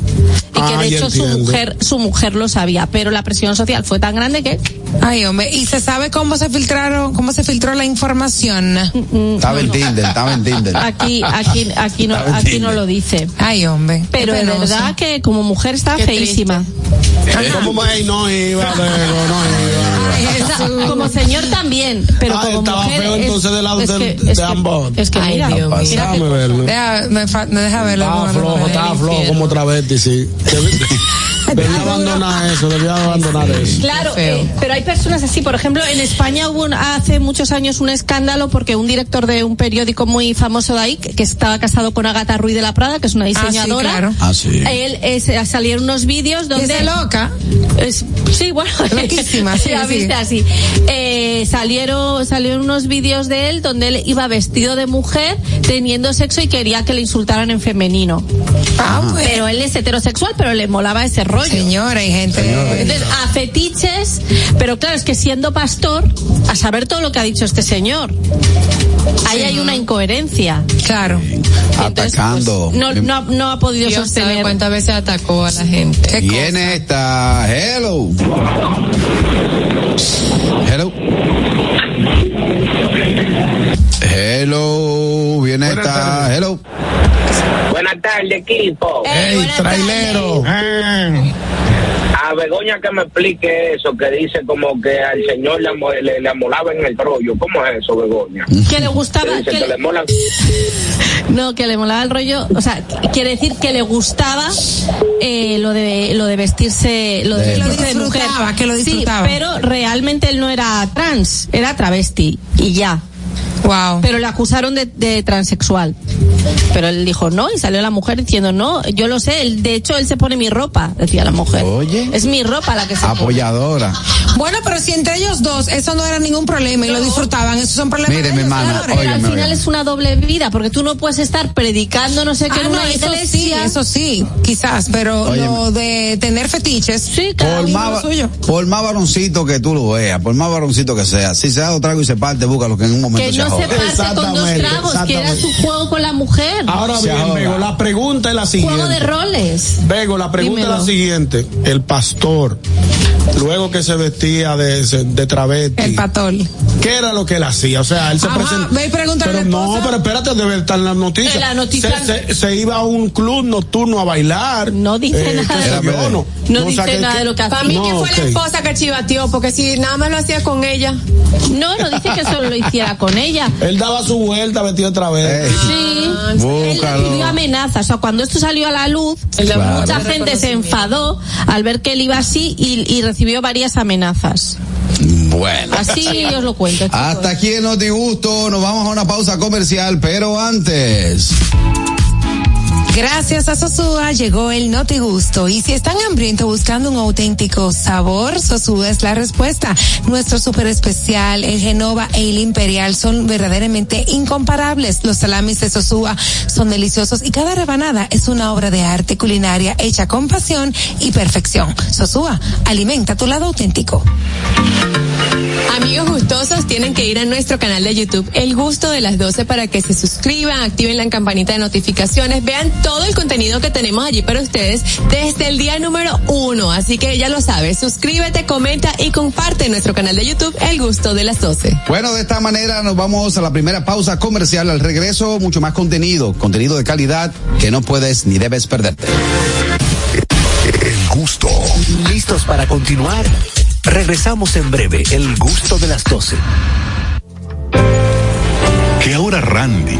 Y que Ah, de hecho su mujer, su mujer lo sabía, pero la presión social fue tan grande que Ay, hombre, ¿y se sabe cómo se filtraron, cómo se filtró la información? Estaba en Tinder, estaba en Tinder. aquí, aquí, aquí no, aquí no lo dice. Ay, hombre. Pero de verdad que como mujer está Qué feísima. ¿Cómo me no iba, Bego, no iba? Como señor también, pero Ah, como estaba mujer feo es- entonces de lado es de- de es que- ambos. Es que Ay, mira, Dios mío. mira Déjame verlo. Deja, me, deja verlo. Estaba flojo, estaba flojo como travesti, sí. Debí- Debía abandonar eso, debía abandonar eso. Claro, eh, pero hay personas así. Por ejemplo, en España hubo un- hace muchos años un escándalo porque un director de un periódico muy famoso de ahí, que que estaba casado con Agatha Ruiz de la Prada, que es una Ah, sí, diseñadora. claro. Ah, sí. Él eh, salieron unos vídeos ¿Y donde esa loca? Es- sí, bueno, Loquísima, sí, la sí. viste así. Eh, salieron, salieron unos vídeos de él donde él iba vestido de mujer teniendo sexo y quería que le insultaran en femenino. Ah. Pero él es heterosexual, pero le molaba ese rollo. Señora, hay gente. Entonces, a fetiches, pero claro, es que siendo pastor, a saber todo lo que ha dicho este señor. Ahí hay una incoherencia. Claro. Entonces, Atacando. pues, no, no, no ha podido Dios sabe sostener. cuántas veces atacó a la gente. ¿Qué Viene esta. Hello. Hello. Hello. Viene esta. Hello. Buenas tardes, equipo. ¡Ey, buenas trailero! A Begoña que me explique eso, que dice como que al señor le, le, le amolaba en el rollo. ¿Cómo es eso, Begoña? Que le gustaba. Que dice que que le- le mola. No, que le molaba el rollo, o sea, quiere decir que le gustaba eh, lo de lo de vestirse, lo de, vestirse de mujer. disfrutaba, que lo disfrutaba. Sí, pero realmente él no era trans, era travesti y ya. Wow. Pero le acusaron de, de transexual. Pero él dijo no y salió la mujer diciendo no, yo lo sé, él, de hecho él se pone mi ropa, decía la mujer. Oye. Es mi ropa la que se pone. Apoyadora. Bueno, pero si entre ellos dos eso no era ningún problema y lo disfrutaban, esos son problemas. Mire, de mi hermana. Pero al final es una doble vida, porque tú no puedes estar predicando no sé qué Ah, en no, una eso sí, iglesia. eso sí, quizás, pero lo de tener fetiches, Sí, cada Por más, suyo. por más varoncito que tú lo veas, por más varoncito que sea, si se da dos tragos y se parte, búscalo que en un momento Que se no se parte con dos tragos, que era su juego con la mujer. Ahora Se bien. Bego, la pregunta es la juego de siguiente. roles. Bego, la pregunta Dímelo. es la siguiente. El pastor, luego que se vestía de, de travesti, el patol. ¿qué era lo que él hacía? O sea, él se Ajá, presentó. Pero no, pero espérate, debe estar en las noticias. En la noticia- Se, se- se iba a un club nocturno a bailar. Eh, No dice nada qué de yo, no, No No, o sea, dice nada que- de lo que Para mí hacía. que No, fue la esposa que chivateó, porque si nada más lo hacía con ella. No, no dice que solo lo hiciera con ella. Él daba su vuelta vestido otra vez. Ey. Sí, él Búscalo. recibió amenazas. O sea, cuando esto salió a la luz, Claro. mucha gente se enfadó al ver que él iba así y, y recibió varias amenazas. Bueno. Así os lo cuento. chicos. Hasta aquí el Notigusto, nos vamos a una pausa comercial, pero antes. Gracias a Sosúa llegó el Noti Gusto y si están hambrientos buscando un auténtico sabor, Sosúa es la respuesta. Nuestro super especial, el Genova e el Imperial son verdaderamente incomparables. Los salamis de Sosúa son deliciosos y cada rebanada es una obra de arte culinaria hecha con pasión y perfección. Sosúa, alimenta tu lado auténtico. Amigos gustosos, tienen que ir a nuestro canal de YouTube, El Gusto de las 12, para que se suscriban, activen la campanita de notificaciones, vean todo el contenido que tenemos allí para ustedes desde el día número uno. Así que ya lo sabes, suscríbete, comenta y comparte en nuestro canal de YouTube, El Gusto de las 12. Bueno, de esta manera nos vamos a la primera pausa comercial. Al regreso, mucho más contenido, contenido de calidad que no puedes ni debes perderte. El gusto. ¿Listos para continuar? Regresamos en breve, el gusto de las 12. Que ahora Randy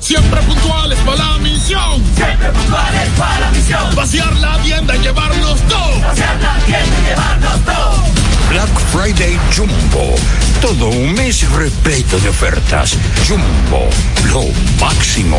Siempre puntuales para la misión. Siempre puntuales para la misión. Vaciar la tienda y llevarnos todo. Vaciar la tienda y llevarnos todo. Black Friday Jumbo. Todo un mes repleto de ofertas. Jumbo, lo máximo.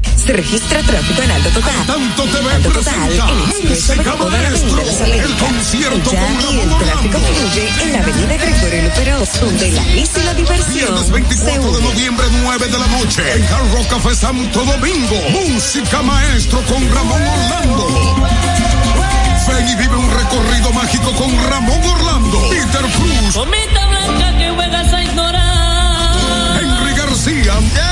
Se registra tráfico en alto total. Tanto alto total el de toda la avenida Las Américas. Ya y el tráfico fluye en la avenida Gregorio Luperón, donde la risa y la diversión Viernes 24 de noviembre, 9 de la noche, en Hard Rock Café Santo Domingo. Música maestro con Ramón Orlando. Ven y vive un recorrido mágico con Ramón Orlando, Peter Cruz, Comita blanca que juegas a ignorar. Henry García.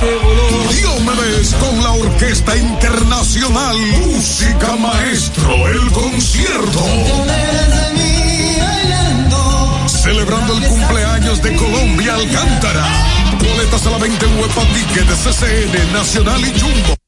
Me ves con la Orquesta Internacional. Música Maestro, el concierto. Celebrando el cumpleaños de Colombia Alcántara. Boletas a la venta en Huepa Ticket CCN, Nacional y Jumbo.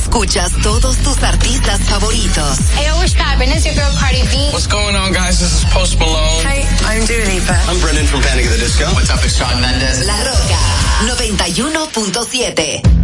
Escuchas todos tus artistas favoritos. Hey, what's poppin'? It's your girl Cardi B. What's going on, guys? This is Post Malone. Hey, I'm Dua Lipa. I'm Brendan from Panic at the Disco. What's up? It's Shawn Mendes. La Roca 91.7.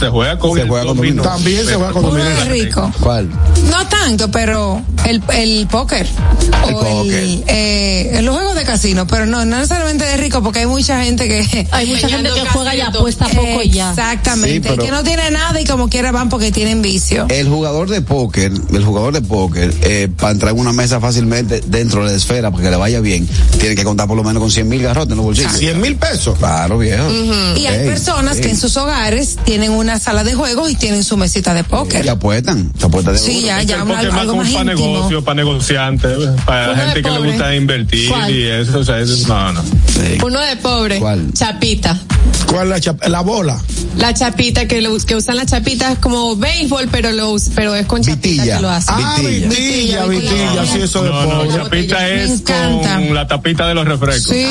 se juega con, Se juega con dominó. También se juega con dominó. Es rico. ¿Cuál? No tanto, pero el, el póker. El o el, eh, los juegos de casino, pero no, no necesariamente de rico, porque hay mucha gente que. Hay mucha gente que juega y apuesta poco y ya. Exactamente. Sí, pero- que no tiene nada y como quiera van porque tienen vicio. El jugador de póker, el jugador de póker, eh, para entrar en una mesa fácilmente dentro de la esfera, para que le vaya bien, tiene que contar por lo menos con 100 mil garrotes en los bolsillos. 100 mil pesos. Claro, viejo. Y hay personas que en sus hogares tienen una sala de juegos y tienen su mesita de póker. Y apuestan, se apuestan de Sí, oro. ya, ya algo como más íntimo. Negocio, para negociantes, para Uno gente que le gusta invertir ¿Cuál? y eso, o sea, eso- no, no. Uno de pobre. ¿Cuál? Chapita. ¿Cuál es la, chap- la bola? La chapita que, lo, que usan las chapitas como béisbol, pero lo us- pero es con chapita Vitilla. que lo hacen. Ah, Vitilla. vitilla, vitilla, sí, eso de no, pobre. chapita es con la tapita de los refrescos. Sí.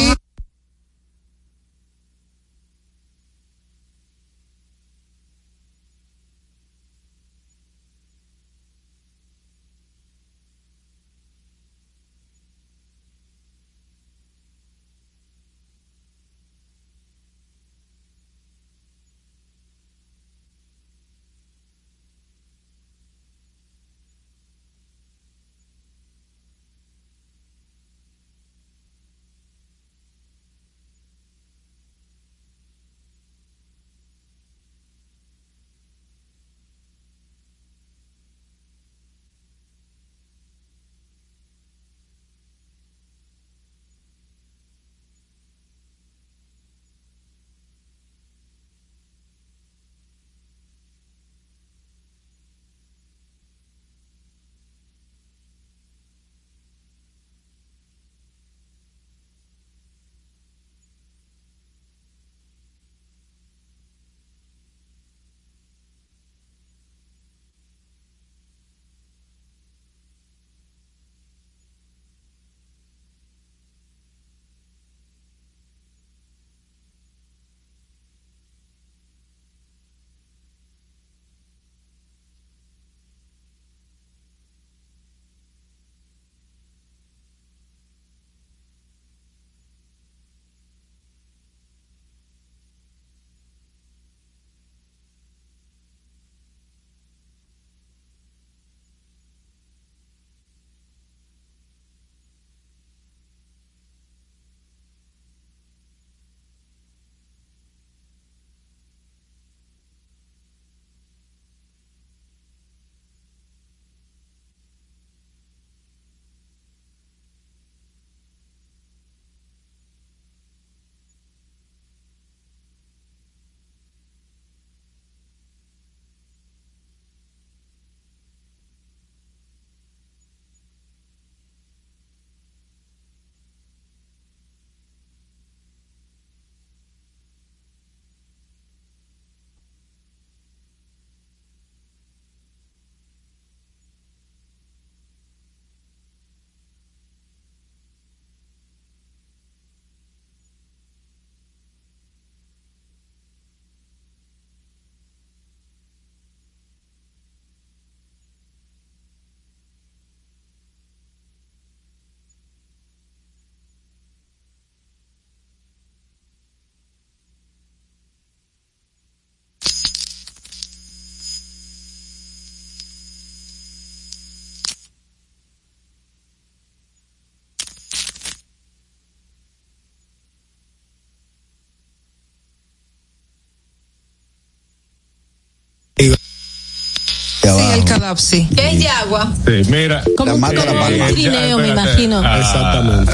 Sí, el calapsi. ¿Qué es yagua? Sí, mira. Como un, como un trineo, me imagino. Exactamente.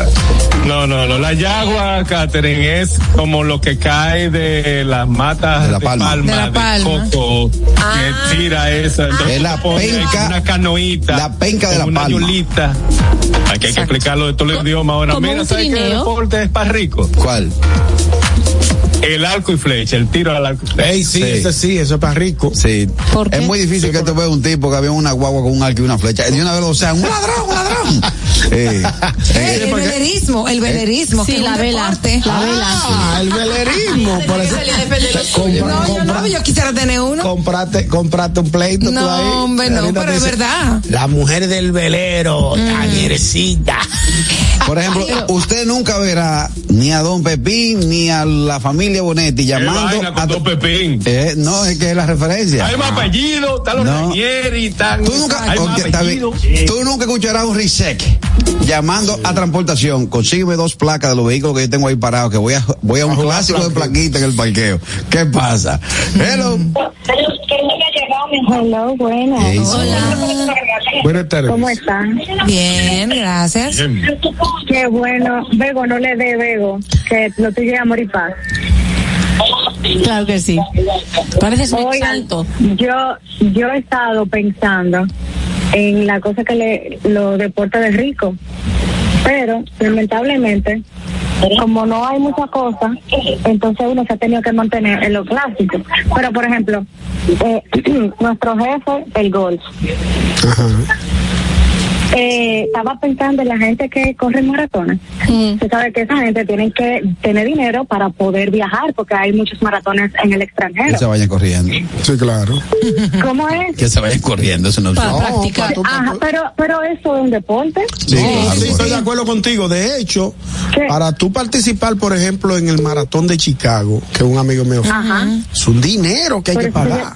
No, no, no. La yagua, Catherine, es como lo que cae de las matas de, la palma. palma, De la de palma. coco, que tira esa. Entonces Es la penca- Una canoita. la penca de la una palma. yolita. Aquí hay que explicarlo de todos los idiomas ahora. Mira, ¿sabes qué deporte es para rico? ¿Cuál? El arco y flecha, el tiro al arco y flecha. Ey, sí, ese sí, eso es para rico. Sí. ¿Por qué? Es muy difícil que tú veas un tipo que había una guagua con un arco y una flecha. De una vez, o sea, un ladrón, un ladrón. Eh, Eh, el velerismo, el velerismo. Sí, que es la vela. deporte. La vela. Ah, el velerismo. Por eso. No, yo no, yo quisiera tener uno. Comprate, comprate un pleito tú No, ahí. hombre, no, pero te es verdad. La mujer del velero, Danierecita. Por ejemplo, usted nunca verá ni a Don Pepín ni a la familia Bonetti llamando con a Don Pepín. Eh, no, es que es la referencia. Hay más apellidos, están los No. Ranieri, están. Nunca, hay más. Tú nunca escucharás un RISEC llamando a transportación. Consígueme dos placas de los vehículos que yo tengo ahí parados, que voy a, voy a un clásico de plaquita en el parqueo. ¿Qué pasa? Hello. Hello, buenas. Hey, Buenas tardes. ¿Cómo están? Bien, gracias. Qué bueno. Bego, no le dé Bego, que lo tuyo es amor y paz. Claro que sí. Pareces un exalto. yo, yo he estado pensando en la cosa que le, los deportes de rico, pero lamentablemente, como no hay muchas cosas, entonces uno se ha tenido que mantener en lo clásico. Pero, por ejemplo, eh, nuestro jefe, el golf. Eh, estaba pensando en la gente que corre maratones. Usted sabe que esa gente tiene que tener dinero para poder viajar, porque hay muchos maratones en el Que extranjero. se vayan corriendo. Sí, claro. ¿Cómo es? Que se vayan corriendo, eso no es Para practicar. Ajá, pero, pero eso es un deporte. Sí, Sí, claro, sí, estoy de acuerdo contigo. De hecho, para tú participar, por ejemplo, en el maratón de Chicago, que un amigo mío fue, Ajá. es un dinero que hay que Pero pagar.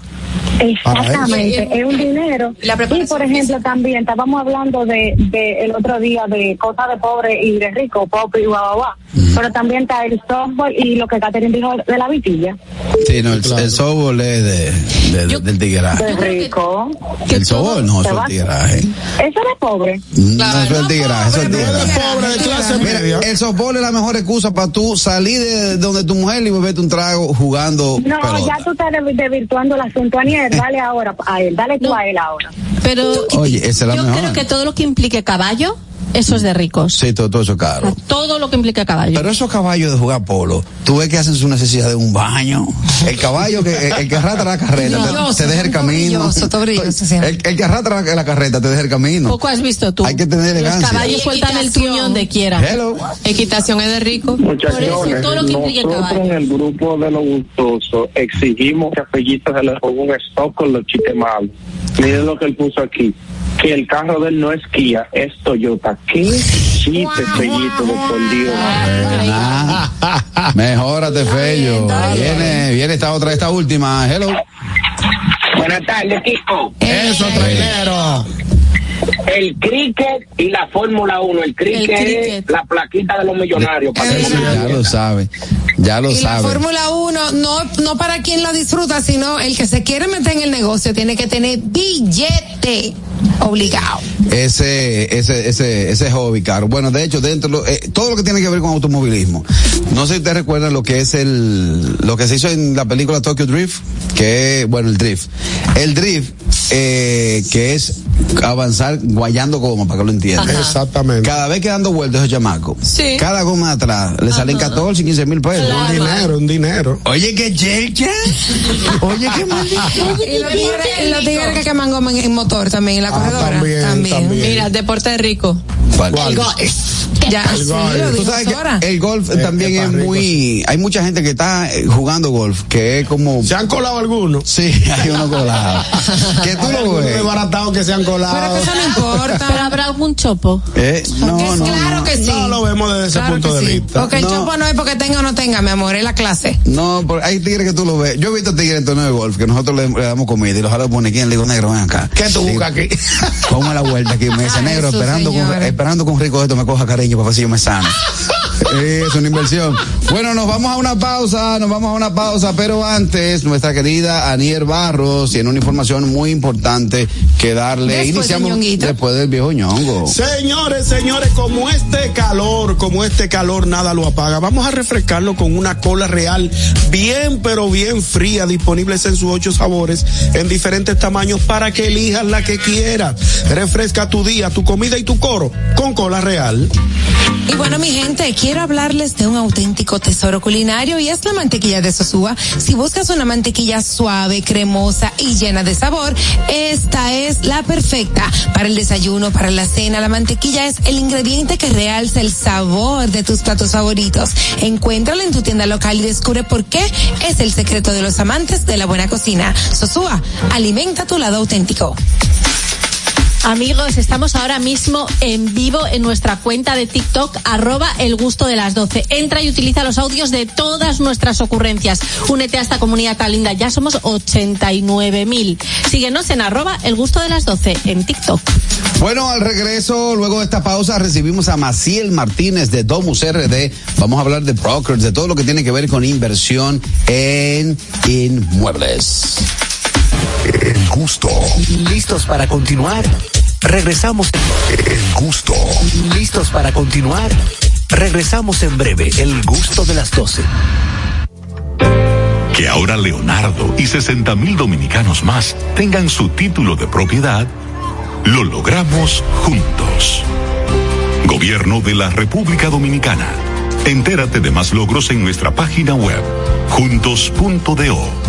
Exactamente, es un dinero. Y por ejemplo también estábamos hablando de, de el otro día de cosas de pobre y de rico, pop y guau, guau, guau. Pero también está el softball y lo que Catherine dijo de la vitilla. Sí, no, el, el softball es de, de- de- del tigueraje. De rico. El softball no, eso es tigueraje. Eso es pobre. No, eso es el tigaraje, eso es el tigaraje. pobre, de clase Mira, media. el softball es la mejor excusa para tú salir de donde tu mujer y beberte un trago jugando No, pelota. ya tú estás de- desvirtuando el asunto. Aniel, dale ahora a él, dale tú a él ahora. Pero Oye, esa es la yo mejor. creo que todo lo que implique caballo, eso es de ricos. Sí, todo, todo eso es caro. Todo lo que implica caballo. Pero esos caballos de jugar polo, tú ves que hacen su necesidad de un baño. El caballo que, el, el que arrastra la carreta te- te, deja el camino. brilloso, todo brilloso siempre. El, el que arrastra la, la carreta te deja el camino. Poco has visto tú. Hay que tener Los elegancia. caballos sueltan el tuño donde quiera. Hello. Equitación es de rico. Muchachones, todo lo que Nosotros caballo. en el grupo de los gustosos exigimos que a Fellito se le ponga un stop con los chistes malos. Miren lo que él puso aquí. Que el carro de él no es Kia, es Toyota. ¿Qué chiste, Fellito, por Dios? Ah, mejórate, Fello. Viene, viene esta otra, esta última. Hello. Buenas tardes, equipo. Eso, trailero. El cricket y la Fórmula 1. El cricket, es la plaquita de los millonarios. para que- Ya lo sabe. Ya lo Y la sabe. Fórmula 1, no, no para quien la disfruta, sino el que se quiere meter en el negocio tiene que tener billete obligado. ese, ese, ese, ese hobby, caro. Bueno, de hecho, dentro, eh, todo lo que tiene que ver con automovilismo. No sé si ustedes recuerdan lo que es el, lo que se hizo en la película Tokyo Drift, que bueno, el drift. El drift, eh, que es avanzar guayando goma, para que lo entiendan. Exactamente. Cada vez que dando vueltas esos chamacos. Sí. Cada goma de atrás, le salen 14 y 15 mil pesos. Un dinero, un dinero. Oye, qué chelcha. Oye, qué maldito. Y los tigres, los tigres que queman goma en, en motor también, en la corredora. Ah, también, también. Mira, deporte de rico. ¿Cuál? Ya, sí, lo Tú sabes que el golf Eh, también es muy. Hay mucha gente que está eh, jugando golf, que es como. ¿Se han colado algunos? Sí, hay uno colado. que tú lo ves. desbaratados que se han Pero colado. que eso no importa. Pero habrá algún chopo. Eh, no, Es no, claro no. que sí. No lo vemos desde ese punto de sí. vista. Porque el No. chopo no es porque tenga o no tenga, mi amor, es la clase. No, pero hay tigres que tú lo ves. Yo he visto tigres en torneo de golf que nosotros le, le damos comida y los jalos ponen aquí. Le digo, negro, ven acá. ¿Qué tú buscas aquí? Ponme la vuelta aquí. Me dice, negro, esperando con, esperando con rico esto me coja cariño para ver si yo me sano. Es una inversión. Bueno, nos vamos a una pausa, nos vamos a una pausa, pero antes, nuestra querida Anier Barros tiene una información muy importante que darle. Después Iniciamos del después del viejo ñongo. Señores, señores, como este calor, como este calor nada lo apaga, vamos a refrescarlo con una cola real bien, pero bien fría, disponibles en sus ocho sabores, en diferentes tamaños para que elijas la que quieras. Refresca tu día, tu comida y tu coro con cola real. Y bueno, mi gente, quiero hablarles de un auténtico tesoro culinario y es la mantequilla de Sosúa. Si buscas una mantequilla suave, cremosa y llena de sabor, esta es la perfecta para el desayuno, para la cena. La mantequilla es el ingrediente que realza el sabor de tus platos favoritos. Encuéntrala en tu tienda local y descubre por qué es el secreto de los amantes de la buena cocina. Sosúa, alimenta tu lado auténtico. Amigos, estamos ahora mismo en vivo en nuestra cuenta de TikTok, arroba el gusto de las 12. Entra y utiliza los audios de todas nuestras ocurrencias. Únete a esta comunidad tan linda. Ya somos 89 mil. Síguenos en arroba el gusto de las 12 en TikTok. Bueno, al regreso, luego de esta pausa, recibimos a Maciel Martínez de Domus RD. Vamos a hablar de brokers, de todo lo que tiene que ver con inversión en inmuebles. El gusto, ¿Listos para continuar? Regresamos. el gusto. ¿Listos para continuar? Regresamos en breve. El gusto de las 12. Que ahora Leonardo y 60 mil dominicanos más tengan su título de propiedad, lo logramos juntos. Gobierno de la República Dominicana. Entérate de más logros en nuestra página web, juntos.do.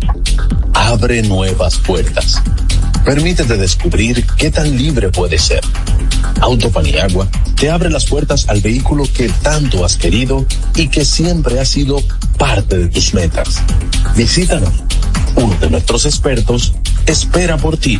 Abre nuevas puertas. Permítete descubrir qué tan libre puedes ser. Autopaniagua te abre las puertas al vehículo que tanto has querido y que siempre ha sido parte de tus metas. Visítanos. Uno de nuestros expertos espera por ti.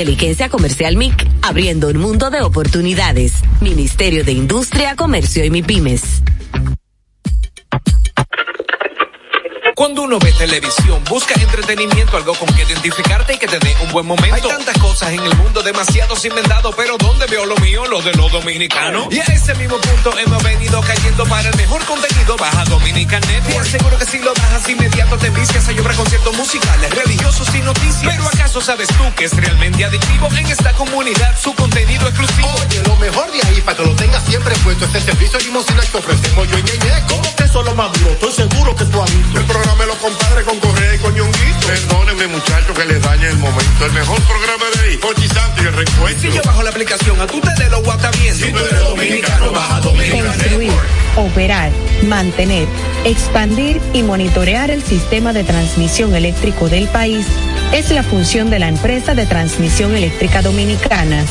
Inteligencia Comercial MIC, abriendo un mundo de oportunidades. Ministerio de Industria, Comercio y MIPIMES. Cuando uno ve televisión, busca entretenimiento, algo con que identificarte y que te dé un buen momento. Hay tantas cosas en el mundo, demasiados inventados, pero ¿dónde veo lo mío? Lo de los dominicanos. Y a ese mismo punto hemos venido cayendo para el mejor contenido. Baja Dominican Network. Seguro que si lo bajas inmediato te vicias a llorar conciertos musicales, religiosos y noticias. Pero ¿acaso sabes tú que es realmente adictivo en esta comunidad su contenido exclusivo? Oye, lo mejor de ahí para que lo tengas siempre puesto este servicio limosina que ofrecemos yo y Ñeñe. ¿Cómo que eso es lo más duro? Estoy seguro que tú has visto. El programa de los compadres con Correa y con Ñonguito. Perdónenme, muchachos, que les dañe el momento. El mejor programa de ahí, Pochi Santo y el reencuentro. Si yo bajo la aplicación, a tú te de lo guata bien. Si tú eres dominicano, baja Dominican Construir, operar, mantener, expandir y monitorear el sistema de transmisión eléctrico del país es la función de la empresa de transmisión eléctrica dominicana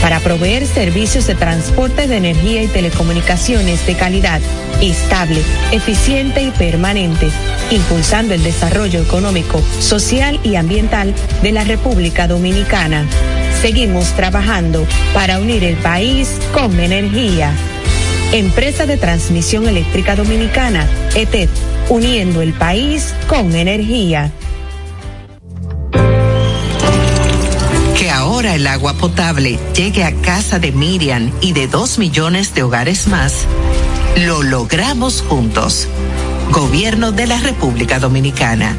para proveer servicios de transporte de energía y telecomunicaciones de calidad, estable, eficiente y permanente, impulsando el desarrollo económico, social y ambiental de la República Dominicana. Seguimos trabajando para unir el país con energía. Empresa de Transmisión Eléctrica Dominicana, ETED, uniendo el país con energía. Que ahora el agua potable llegue a casa de Miriam y de dos millones de hogares más, lo logramos juntos. Gobierno de la República Dominicana.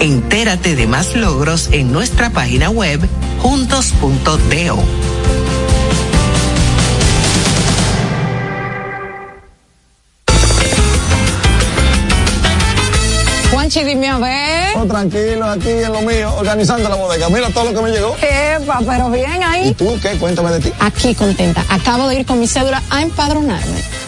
Entérate de más logros en nuestra página web juntos.do. Juanchi, dime a ver. Oh, tranquilo, aquí en lo mío, organizando la bodega. Mira todo lo que me llegó. Epa, pero bien ahí. ¿Y tú qué? Cuéntame de ti. Aquí contenta. Acabo de ir con mi cédula a empadronarme.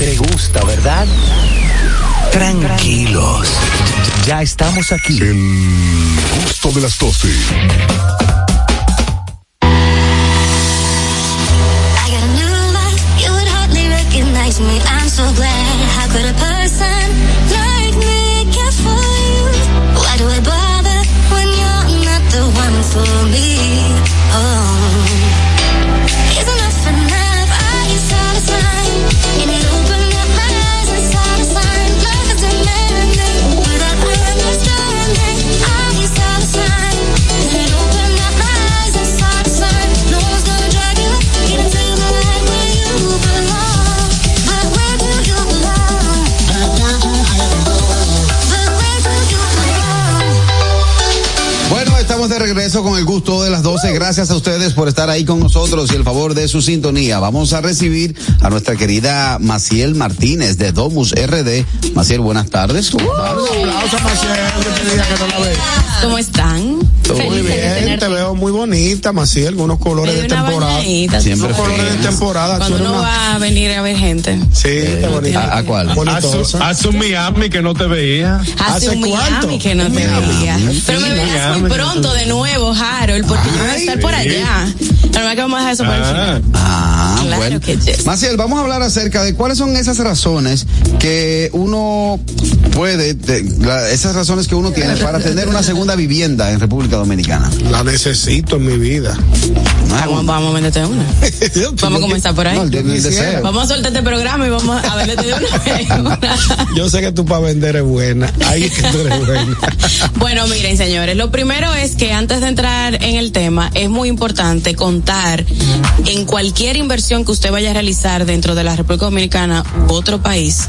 Te gusta, ¿verdad? Tranquilos. Ya estamos aquí. El gusto de las 12. I got a new life, you would hardly recognize me. I'm so glad. How could a person like regreso con el gusto de las 12. Gracias a ustedes por estar ahí con nosotros y el favor de su sintonía. Vamos a recibir a nuestra querida Maciel Martínez de Domus RD. Maciel, buenas tardes. ¿Cómo estás? aplauso a Maciel. ¿Cómo están? Muy bien, te veo muy bonita, Maciel, con unos colores de temporada. Siempre Unos colores de temporada. Cuando uno una- va a venir a ver gente. Sí, bonita. ¿A, a cuál? Bonitosa. Hace un Miami que no te veía. Hace, un Miami que no te veía. Pero me veías muy pronto de nuevo, Harold, porque yo voy a estar por allá. Que vamos a dejar eso para el final. Ah, Claro bueno. que yes. Maciel, vamos a hablar acerca de cuáles son esas razones que uno puede, de- la- esas razones que uno tiene para tener una segunda vivienda en República Dominicana. La necesito en mi vida. Vamos, vamos a venderte una. Vamos a comenzar por ahí. No, el de- el deseo. Vamos a soltar este programa y vamos a venderte de una. Yo sé que tú para vender es buena. Ahí es que tú eres buena. Bueno, miren, señores, lo primero es que antes de entrar en el tema, es muy importante en cualquier inversión que usted vaya a realizar dentro de la República Dominicana u otro país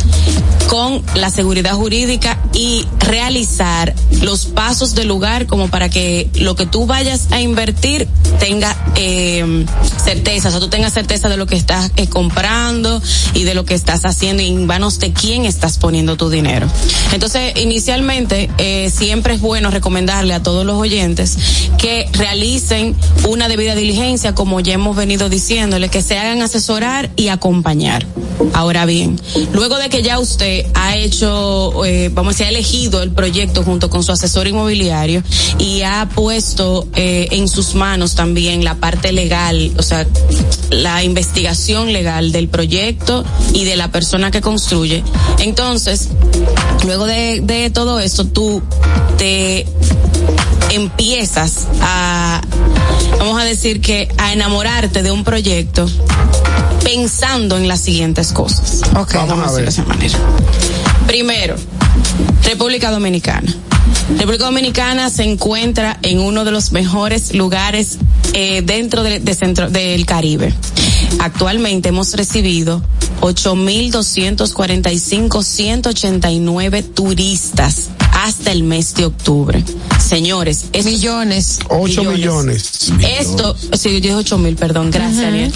con la seguridad jurídica y realizar los pasos del lugar como para que lo que tú vayas a invertir tenga eh, certeza, o sea, tú tengas certeza de lo que estás eh, comprando y de lo que estás haciendo y en manos de quién estás poniendo tu dinero. Entonces, inicialmente, eh, siempre es bueno recomendarle a todos los oyentes que realicen una debida diligencia, como ya hemos venido diciéndole, que se hagan asesorar y acompañar. Ahora bien, luego de que ya usted ha hecho, eh, vamos a decir, ha elegido el proyecto junto con su asesor inmobiliario y ha puesto eh, en sus manos también la parte legal, o sea, la investigación legal del proyecto y de la persona que construye. Entonces, luego de, de todo esto, tú te empiezas a, vamos a decir que, a enamorarte de un proyecto pensando en las siguientes cosas. Ok, vamos, a ver. de esa manera. Primero, República Dominicana. República Dominicana se encuentra en uno de los mejores lugares eh, dentro de, de centro, del Caribe. Actualmente hemos recibido 8.245.189 turistas hasta el mes de octubre. Señores, es millones. 8 millones. Esto, sí, yo dije 8 mil, perdón, gracias, Ariel.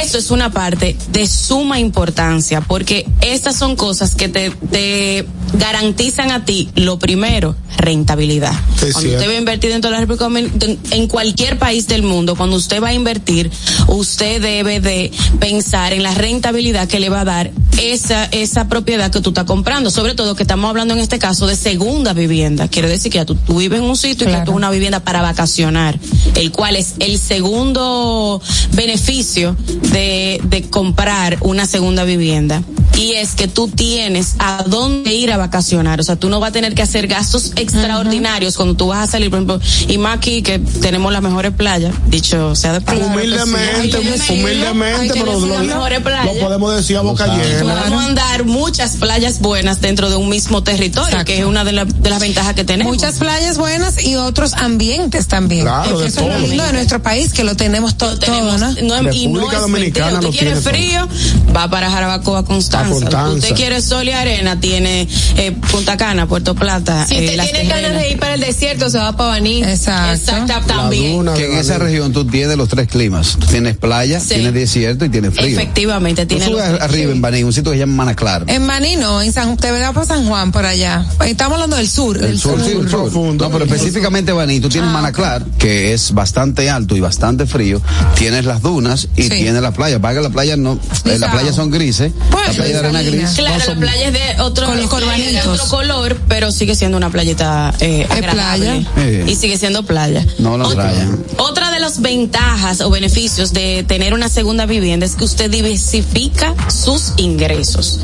Esto es una parte de suma importancia, porque estas son cosas que te, te garantizan a ti lo primero, rentabilidad. Sí, cuando cierto. usted va a invertir dentro de la República Dominicana, en cualquier país del mundo, cuando usted va a invertir, usted debe de pensar en la rentabilidad que le va a dar esa, esa propiedad que tú estás comprando. Sobre todo que estamos hablando en este caso de segunda vivienda. Quiere decir que ya tú, tú vives en un sitio y que tú una vivienda para vacacionar, el cual es el segundo beneficio de, de comprar una segunda vivienda. Y es que tú tienes a dónde ir a vacacionar. O sea, tú no vas a tener que hacer gastos extraordinarios cuando tú vas a salir, por ejemplo, y más aquí que tenemos las mejores playas, dicho sea de paso. Humildemente, humildemente, pero lo, las mejores playas. lo podemos decir a boca llena. Podemos andar muchas playas buenas dentro de un mismo territorio, que es una de, la- de las ventajas que tenemos. Muchas playas buenas y otros ambientes también. Claro, Porque de eso es lo lindo de nuestro país, que lo tenemos to- todo, ¿no? no, y no es mentira. Usted quiere frío, va para Jarabacoa, Constanza. Constanza. Usted quiere sol y arena, tiene eh, Punta Cana, Puerto Plata. Si eh, usted Las tiene ganas de ir para el desierto, se va para Baní. Exacto. también. Que en esa región tú tienes los tres climas. Tú tienes playa, Sí. tienes desierto y tienes frío. Efectivamente, Tú tiene subes los- arriba en Baní, un sitio que se llama Manaclar. En Maní no, en San, te vas para San Juan, por allá. Estamos hablando del sur. El del sur, sí, el sur. No, pero específicamente Baní, tú Ah, tienes Manaclar, que es bastante alto y bastante frío. Tienes las dunas y tienes la playa. Para que las playas no, eh, las playas son grises. la playa de arena gris. Claro, no son- la playa es de otro, Con los es de otro color, pero sigue siendo una playita eh, agradable. playa. Y sigue siendo playa. no la playa. Otra de las ventajas o beneficios de tener una segunda vivienda es que usted diversifica sus ingresos.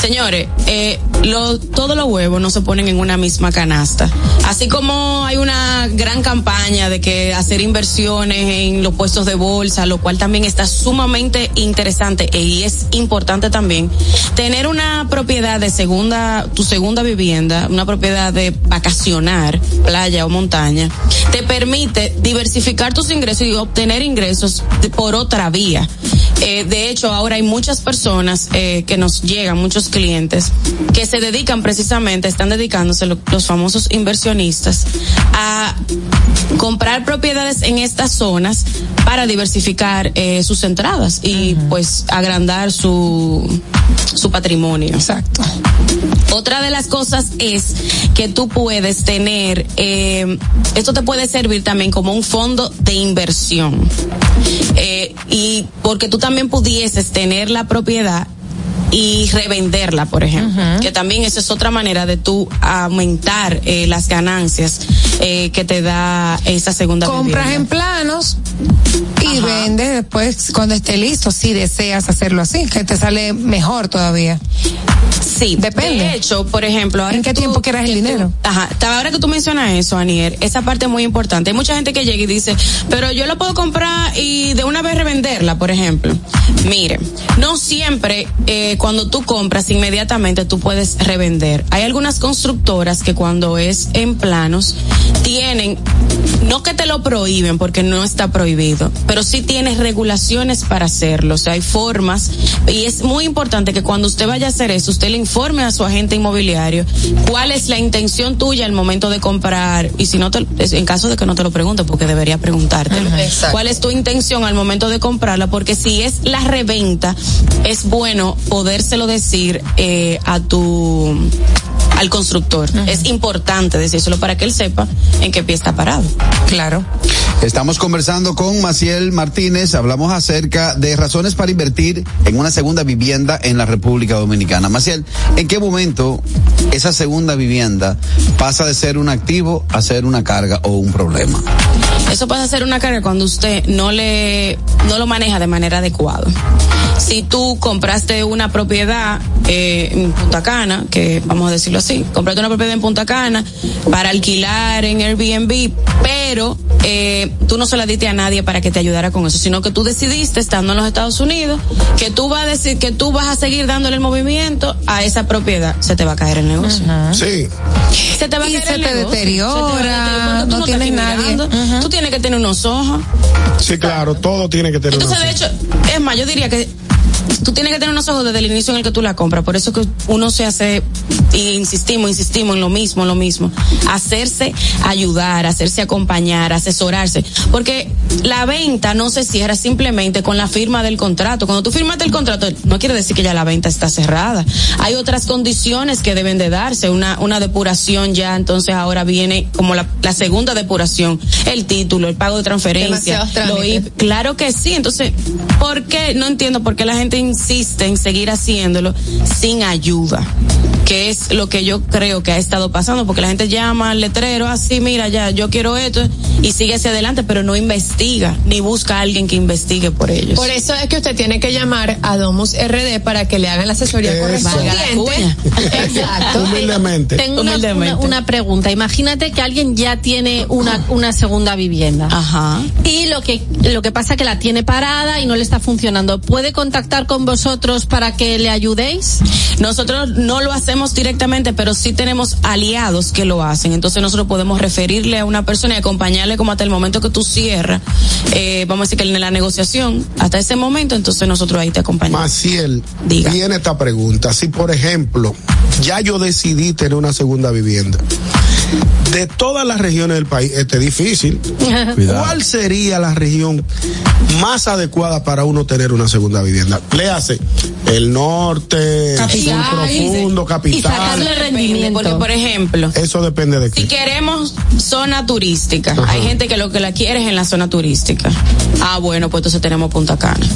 Señores, eh, lo- todos los huevos no se ponen en una misma canasta. Así como hay una gran campaña de que hacer inversiones en los puestos de bolsa, lo cual también está sumamente interesante e- y es importante también tener una propiedad de segunda, tu segunda vivienda, una propiedad de vacacionar, playa o montaña, te permite diversificar tus ingresos y obtener ingresos por otra vía. Eh, de hecho, ahora hay muchas personas eh, que nos llegan, muchos clientes, que se dedican precisamente, están lo- los famosos inversionistas a comprar propiedades en estas zonas para diversificar eh, sus entradas y pues agrandar su su patrimonio. Exacto. Otra de las cosas es que tú puedes tener, eh, esto te puede servir también como un fondo de inversión. Eh, y porque tú también pudieses tener la propiedad y revenderla, por ejemplo. Que también esa es otra manera de tú aumentar eh, las ganancias eh, que te da esa segunda Compras vivienda. en planos y vendes después cuando esté listo, si deseas hacerlo así, que te sale mejor todavía. Sí, Depende. De hecho, por ejemplo, ¿En qué tú- tiempo quieras el que tú- dinero? Ajá, ahora que tú mencionas eso, Anier, esa parte es muy importante. Hay mucha gente que llega y dice, pero yo lo puedo comprar y de una vez revenderla, por ejemplo. Mire, no siempre eh, cuando tú compras inmediatamente tú puedes revender. Hay algunas constructoras que cuando es en planos tienen, no que te lo prohíben porque no está prohibido, pero sí tienes regulaciones para hacerlo. O sea, hay formas y es muy importante que cuando usted vaya a hacer eso, usted le informe a su agente inmobiliario cuál es la intención tuya al momento de comprar y si no te, en caso de que no te lo pregunte porque debería preguntártelo. ¿Cuál es tu intención al momento de comprarla? Porque si es la reventa, es bueno podérselo decir eh, a tu al constructor. Es importante decírselo para que él sepa en qué pie está parado. Claro. Estamos conversando con Maciel Martínez, hablamos acerca de razones para invertir en una segunda vivienda en la República Dominicana. Maciel, ¿en qué momento esa segunda vivienda pasa de ser un activo a ser una carga o un problema? Eso pasa a ser una carga cuando usted no le no lo maneja de manera adecuada. Si tú compraste una propiedad eh, en Punta Cana, que vamos a decirlo así, compraste una propiedad en Punta Cana para alquilar en Airbnb, pero eh, tú no se la diste a nadie para que te ayudara con eso, sino que tú decidiste estando en los Estados Unidos que tú vas a decir que tú vas a seguir dándole el movimiento a esa propiedad, se te va a caer el negocio. Sí. Se te va a Y caer se el te negocio. deteriora, Se te va a deteriorar, porque tú no te tienes nadie. mirando. Tú tienes que tener unos ojos. Sí, claro, todo tiene que tener Entonces, una de hecho, es más, yo diría que tú tienes que tener unos ojos desde el inicio en el que tú la compras. Por eso que uno se hace, y insistimos, insistimos en lo mismo, en lo mismo. Hacerse ayudar, hacerse acompañar, asesorarse. Porque la venta no se cierra simplemente con la firma del contrato. Cuando tú firmaste el contrato, no quiere decir que ya la venta está cerrada. Hay otras condiciones que deben de darse. Una, una depuración ya, entonces ahora viene como la, la segunda depuración. El título, el pago de transferencia. Lo. IP. Claro que sí. Entonces, ¿por qué? No entiendo por qué la gente insiste en seguir haciéndolo sin ayuda. Que es lo que yo creo que ha estado pasando, porque la gente llama al letrero, así, mira, ya, yo quiero esto, y sigue hacia adelante, pero no investiga, ni busca a alguien que investigue por ellos. Por eso es que usted tiene que llamar a Domus RD para que le hagan la asesoría Eso. correspondiente. Exacto. Humildemente. Tengo Humildemente. una- una pregunta. Imagínate que alguien ya tiene una, una segunda vivienda. Ajá. Y lo que, lo que pasa que la tiene parada y no le está funcionando. ¿Puede contactar con vosotros para que le ayudéis? Nosotros no lo hacemos directamente, pero sí tenemos aliados que lo hacen. Entonces nosotros podemos referirle a una persona y acompañarle como hasta el momento que tú cierras, eh, vamos a decir que en la negociación, hasta ese momento, entonces nosotros ahí te acompañamos. Maciel, viene esta pregunta. Si, por ejemplo, ya yo decidí tener una segunda vivienda, de todas las regiones del país, este es difícil. ¿Cuál sería la región más adecuada para uno tener una segunda vivienda? Le hace el norte, el sur profundo, capital. Depende, Porque, por ejemplo, Eso depende de qué. Si queremos zona turística, Ajá. hay gente que lo que la quiere es en la zona turística. Ah, bueno, pues entonces tenemos Punta Cana.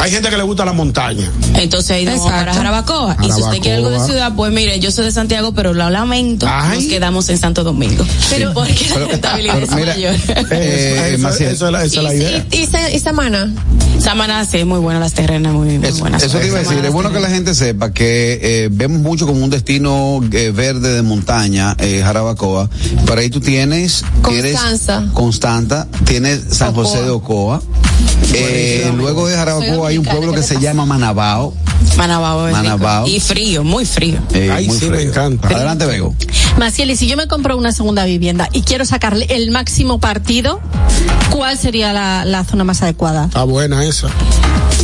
Hay gente que le gusta la montaña. Entonces ahí vamos para Jarabacoa. Y si usted quiere algo de ciudad, pues mire, yo soy de Santiago, pero lo lamento, nos quedamos en Santo Domingo. Pero porque la rentabilidad es mayor. Eh, Maciel. Esa es la, esa es la idea. ¿Y, y Samana? Samana sí, muy buena, las terrenas muy, muy buenas. Eso te iba a decir, es bueno que la gente sepa que eh, vemos mucho como un destino eh, verde de montaña, eh, Jarabacoa, pero ahí tú tienes, Constanza. Constanta, tienes San José de Ocoa, eh, luego de Jarabacoa hay un pueblo que se llama Manabao, Manabao es. Manabao. Y frío, muy frío. eh, Ay, muy sí, me frío. encanta. Adelante, Bego. Maciel, y si yo me compro una segunda vivienda y quiero sacarle el máximo partido, ¿cuál sería la, la zona más adecuada? Está buena esa.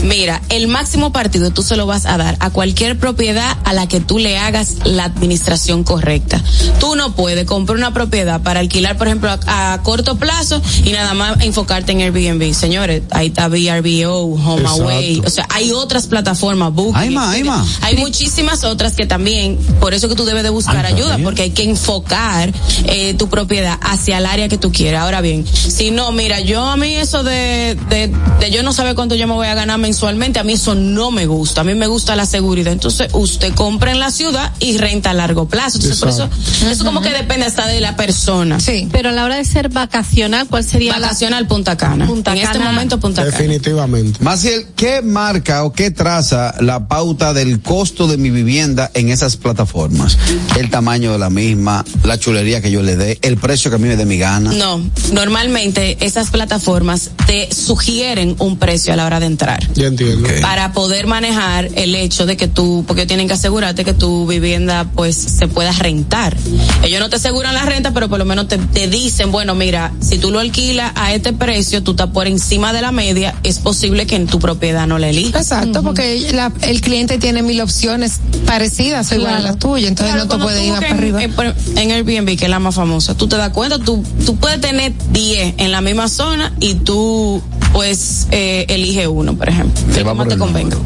Mira, el máximo partido tú se lo vas a dar a cualquier propiedad a la que tú le hagas la administración correcta. Tú no puedes comprar una propiedad para alquilar, por ejemplo, a, a corto plazo y nada más enfocarte en Airbnb. Señores, ahí está VRBO, HomeAway, Exacto. o sea, hay otras plataformas, Booking. Hay más, hay más. Hay muchísimas otras que también, por eso que tú debes de buscar Ay, ayuda, también. porque hay que enfocar eh, tu propiedad hacia el área que tú quieras. Ahora bien, si no, mira, yo a mí eso de, de, de yo no saber cuánto yo me voy a ganar mensualmente, a mí eso no me gusta. A mí me gusta la seguridad. Entonces, usted compra en la ciudad y renta a largo plazo. Entonces, por eso, eso como que depende hasta de la persona. Sí. Pero a la hora de ser vacacional, ¿cuál sería la Vacacional Punta Cana. Punta en este Cana. Punta Cana. Definitivamente. Maciel, ¿qué marca o qué traza la pauta del costo de mi vivienda en esas plataformas? El tamaño de la misma, la chulería que yo le dé, el precio que a mí me dé mi gana. No, normalmente esas plataformas te sugieren un precio a la hora de entrar. Ya entiendo. para poder manejar el hecho de que tú, porque tienen que asegurarte que tu vivienda pues se pueda rentar. Ellos no te aseguran la renta, pero por lo menos te, te dicen, bueno, mira, si tú lo alquilas a este precio, tú estás por encima de la media, es posible que en tu propiedad no le elijas. Exacto, porque la- el cliente tiene mil opciones parecidas o igual a las tuyas, entonces Claro, no te puede ir para arriba. En, en Airbnb, que es la más famosa, tú te das cuenta, tú, tú puedes tener 10 en la misma zona y tú pues eh, elige uno, por ejemplo, Te por te convenga.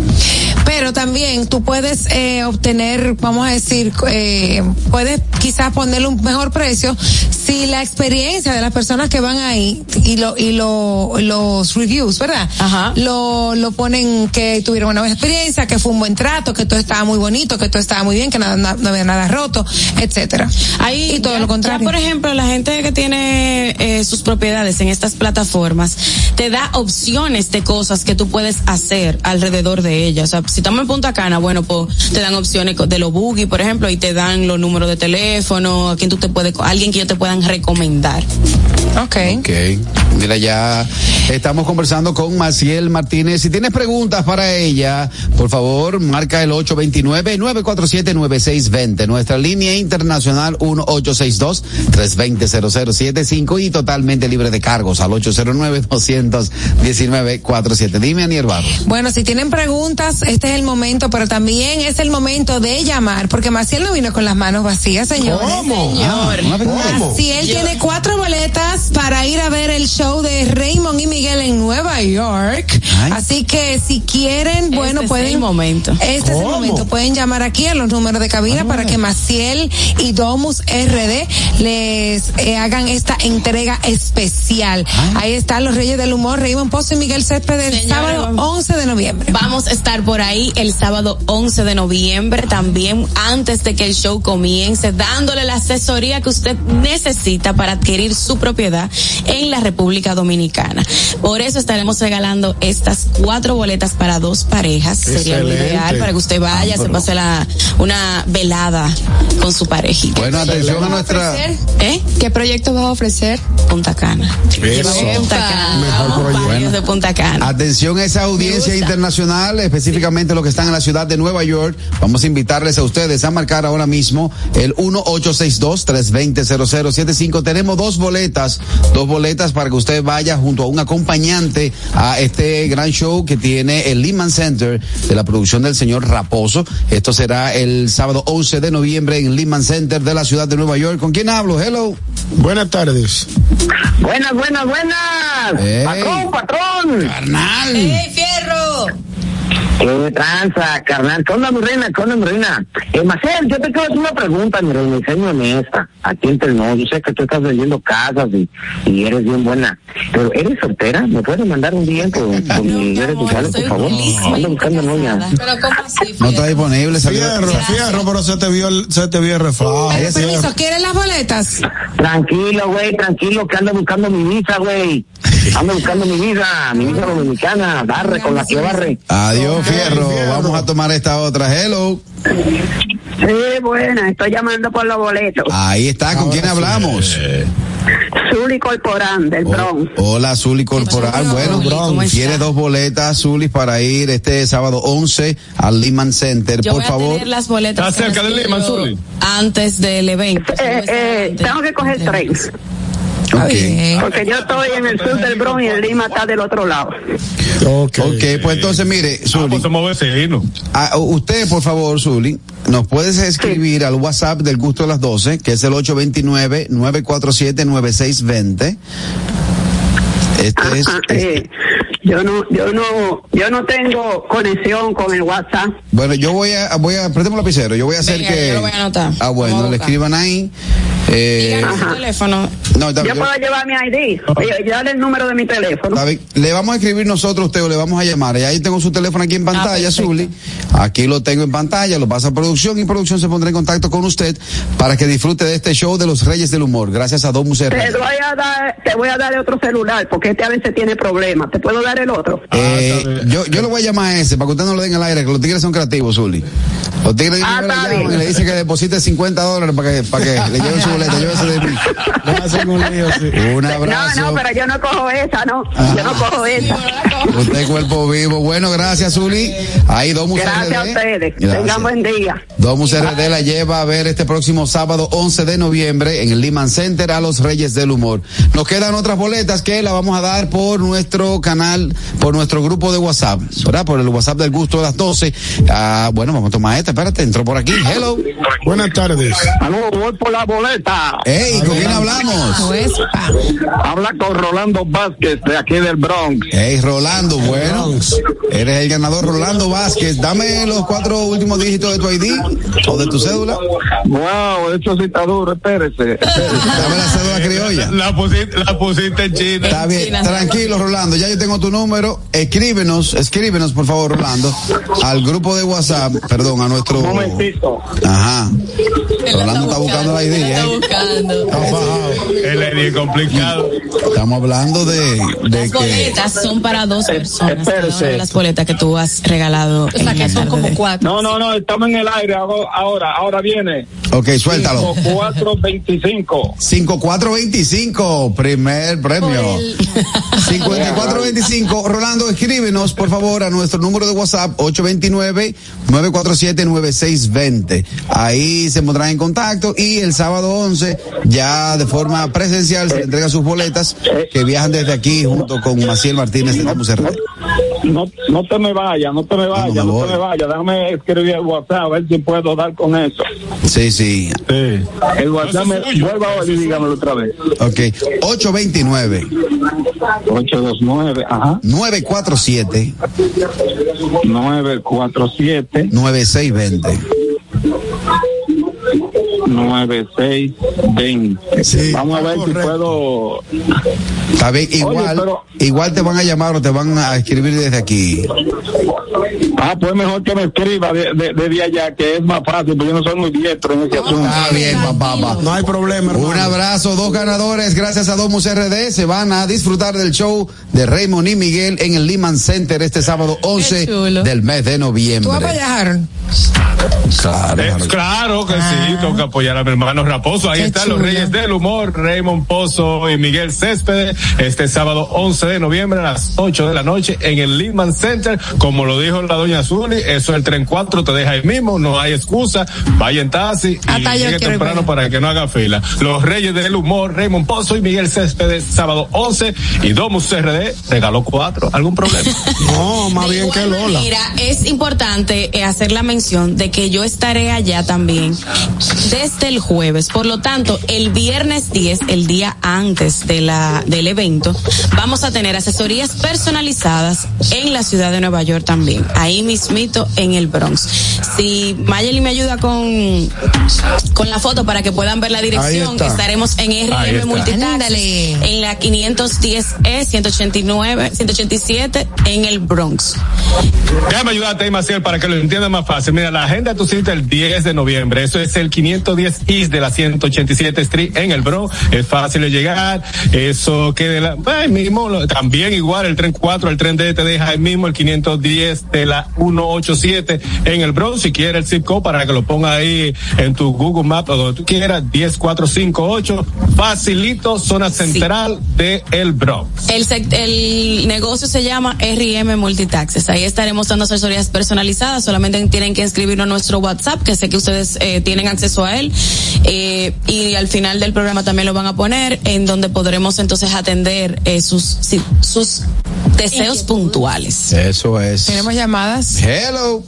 Pero también tú puedes eh, obtener, vamos a decir, eh, puedes quizás ponerle un mejor precio si la experiencia de las personas que van ahí y lo y lo, los reviews, ¿verdad? Ajá. Lo lo ponen que tuvieron una buena experiencia, que fue un buen trato, que todo estaba muy bonito, que todo estaba muy bien, que nada, na- no había nada roto, etcétera. Ahí, y todo ya- lo contrario. Ya, por ejemplo, la gente que tiene eh, sus propiedades en estas plataformas te da opciones de cosas que tú puedes hacer alrededor de ellas. O sea, si estamos en Punta Cana, bueno, pues te dan opciones de los buggy, por ejemplo, y te dan los números de teléfono, a quien tú te puedes, alguien que ellos te puedan recomendar. Ok. Ok. Mira, ya estamos conversando con Maciel Martínez. Si tienes preguntas para ella, por favor, marca el 829-947-9620. Nuestra línea internacional 1862-320-0075 y totalmente libre de cargos al 1947. Dime, Aniel Barro. Bueno, si tienen preguntas, este es el momento, pero también es el momento de llamar, porque Maciel no vino con las manos vacías, señor. ¿Cómo? Señor. Ah, él tiene cuatro boletas para ir a ver el show de Raymond y Miguel en Nueva York. Ay. Así que si quieren, bueno, es pueden. el momento. Este es el momento. Pueden llamar aquí a los números de cabina para que Maciel y Domus RD les eh, hagan esta entrega especial. Ahí están los Reyes del Humor, Raymond Pozo y Miguel Céspedes, el sábado vamos. 11 de noviembre. Vamos a estar por ahí el sábado 11 de noviembre, también antes de que el show comience, dándole la asesoría que usted necesita para adquirir su propiedad en la República Dominicana. Por eso estaremos regalando estas cuatro boletas para dos parejas. Sería lo ideal para que usted vaya, Ah, se pase la, una velada con su parejita. Bueno, atención a nuestra. ¿Eh? ¿Qué proyecto vas a ofrecer? Punta Cana. Eso. Punta Cana. Mejor proyecto. De Punta Cana. Atención a esa audiencia internacional, específicamente los que están en la ciudad de Nueva York. Vamos a invitarles a ustedes a marcar ahora mismo el 1862-320-0075. Tenemos dos boletas, dos boletas para que usted vaya junto a un acompañante a este gran show que tiene el Lehman Center de la producción del señor Raposo. Esto será el sábado 11 de noviembre en Lehman Center de la ciudad de Nueva York. ¿Con quién hablo? Hello. Buenas tardes. Buenas, buenas, buenas. Patrón. Carnal. ¡Ey, fierro! Qué tranza, carnal. ¿Qué onda, mi reina? ¿Qué onda, mi reina? Eh, Marcel, yo te quiero hacer una pregunta, mi reina, y honesta. Aquí entre nos, yo sé que tú estás vendiendo casas y, y eres bien buena. Pero, ¿eres soltera? ¿Me puedes mandar un día por, por mis redes sociales, por favor? Ando buscando novia. Pero ¿cómo así? No está disponible. Fierro, fierro, pero se te vio el, se te vio el reflejo. Permiso, ¿quieren las boletas? Tranquilo, güey, tranquilo, que ando buscando mi visa, güey. Ando buscando mi visa, mi visa dominicana, barre con la que barre. Adiós, Fierro. Fierro. Vamos a tomar esta otra. Hello. Sí, buena, estoy llamando por los boletos. Ahí está. ¿Con quién hablamos? Zuli Corporán, del Oh, Bronx. Hola, Zuli Corporal. Bueno, ¿Cómo está? tiene dos boletas, Zuli, para ir este sábado 11 al Lehman Center. Yo Por voy a favor. tener las boletas. ¿Está cerca del Lehman, Zuli? Antes del evento. Eh, eh, tengo que coger tren, Ok. Bien. porque yo estoy en el sur del Bronx y el Lima está del otro lado. Ok. Ok, pues entonces mire, Ah, Zuli, pues somos vecinos. a- usted por favor, Zuli, nos puedes escribir al WhatsApp del gusto de las 12, que es el 829-947-9620. Este es, Ajá, este- eh, yo no, yo no, yo no tengo conexión con el WhatsApp. Bueno, yo voy a, voy a, préstame un lapicero, yo voy a hacer Venga, que. yo lo voy a anotar. Ah, bueno, le escriban ahí. Eh, su teléfono. no, está Yo yo- puedo llevar mi ID, Oye, yo darle el número de mi teléfono. bien. Le vamos a escribir nosotros usted o le vamos a llamar. Y ahí tengo su teléfono aquí en pantalla, perfecto. Zuli. Aquí lo tengo en pantalla, lo pasa a producción y producción se pondrá en contacto con usted para que disfrute de este show de los Reyes del Humor. Gracias a Domus Te R. voy a dar, te voy a dar otro celular porque este a veces tiene problemas. ¿Te puedo dar el otro? Eh, yo, yo le voy a llamar a ese para que usted no lo den al aire, que los tigres son creativos, Zuli. Los tigres Ah, le llaman y le dicen que deposite 50 dólares para que, para que le lleven su boleta. Llévese de mí. Un lío, sí. Un No, abrazo. no, pero yo no cojo esa, no. Yo no cojo esa. Usted cuerpo vivo. Bueno, gracias, Zuli. Ahí Domus Gracias a RD. ustedes. Gracias. Tengan buen día. Domus RD la lleva a ver este próximo sábado 11 de noviembre en el Lehman Center a los Reyes del Humor. Nos quedan otras boletas que la vamos a dar por nuestro canal, por nuestro grupo de WhatsApp, ¿verdad? Por el WhatsApp del gusto de las 12. Ah, bueno, vamos a tomar esta. Espérate, entró por aquí. Hello. Buenas tardes. Aló, voy por la boleta. Hey, ¿con quién hablamos? Pues. Habla con Rolando Vázquez de aquí del Bronx. Hey, Rolando, bueno. Eres el ganador, Rolando Vázquez. Dame los cuatro últimos dígitos de tu ID o de tu cédula. Wow, eso sí está duro, espérese. Dame la cédula criolla. La pusiste, la pusiste en China. Está bien, tranquilo, Rolando. Ya yo tengo tu número. Escríbenos, escríbenos, por favor, Rolando, al grupo de WhatsApp, perdón, a nuestro. Un momentito. Ajá. Él Rolando está buscando la él ID, Está ¿eh? buscando. El es complicado. Estamos hablando de, de Las que. boletas son para dos personas. cada espérese. las boletas que tú has regalado. O sea que son como cuatro. No, no, no, estamos en el aire ahora, ahora, viene. Ok, suéltalo. 425. 5425, primer premio. Por el- 5425. Rolando, escríbenos, por favor, a nuestro número de WhatsApp, 829-947-9620. Ahí se pondrán en contacto y el sábado 11, ya de forma presencial, se le entregan sus boletas que viajan desde aquí junto con Maciel Martínez de Campus. No, no te me vayas, no te me vayas, me no, te me vayas. Déjame escribir el WhatsApp a ver si puedo dar con eso. Sí, sí. El WhatsApp me vuelva a y dígamelo otra vez. Ok. 829. 829, ajá. 947. 947. 9620. 9620. Vamos a ver si puedo. Está bien, igual, pero- igual te van a llamar o te van a escribir desde aquí. Ah, pues mejor que me escriba de, de, desde allá, que es más fácil, porque yo no soy muy diestro en ese asunto. Está bien, papá. papá. No hay problema, hermano. Un abrazo, dos ganadores, gracias a Domus RD, se van a disfrutar del show de Raymond y Miguel en el Lehman Center este sábado 11 del mes de noviembre. ¿Tú vas Harold? Claro, Eh, claro que sí, toca apoyar a mi hermano Raposo. Ahí Qué están los. Reyes del Humor, Raymond Pozo y Miguel Céspedes, este sábado 11 de noviembre a las 8 de la noche en el Lehman Center. Como lo dijo la doña Zuli, eso el tren 4 te deja ahí mismo, no hay excusa, vaya en taxi y Hasta llegue ir temprano para que no haga fila. Los Reyes del Humor, Raymond Pozo y Miguel Céspedes, sábado 11 y Domus RD regaló 4. ¿Algún problema? No, más bien que Lola. Mira, es importante eh, hacer la mención de que yo estaré allá también desde el jueves. Por lo tanto, el viernes 10, el día antes de la, del evento, vamos a tener asesorías personalizadas en la ciudad de Nueva York también. Ahí mismito en el Bronx. Si Mayeli me ayuda con, con la foto para que puedan ver la dirección, está. estaremos en RM Ándale. en la 510E 189, 187 en el Bronx. Déjame ayudarte Maciel, para que lo entiendas más fácil. Mira, la agenda de tu cita el 10 de noviembre. Eso es el 510 East de la 187 Street en el Bronx. Es fácil de llegar. Eso queda ahí mismo. También igual el tren 4, el tren D te deja ahí mismo el 510 de la 187 en el Bronx. Si quieres el zip code para que lo ponga ahí en tu Google Maps o donde tú quieras, 10458. Facilito, zona central de el Bronx. El negocio se llama RM Multitaxes. Ahí estaremos dando asesorías personalizadas. Solamente tienen que inscribirnos a nuestro WhatsApp, que sé que ustedes eh, tienen acceso a él. Eh, y al final del programa también lo van a poner, en donde podremos entonces atender eh, sus, sus deseos puntuales. Eso es. Tenemos llamadas. Hello.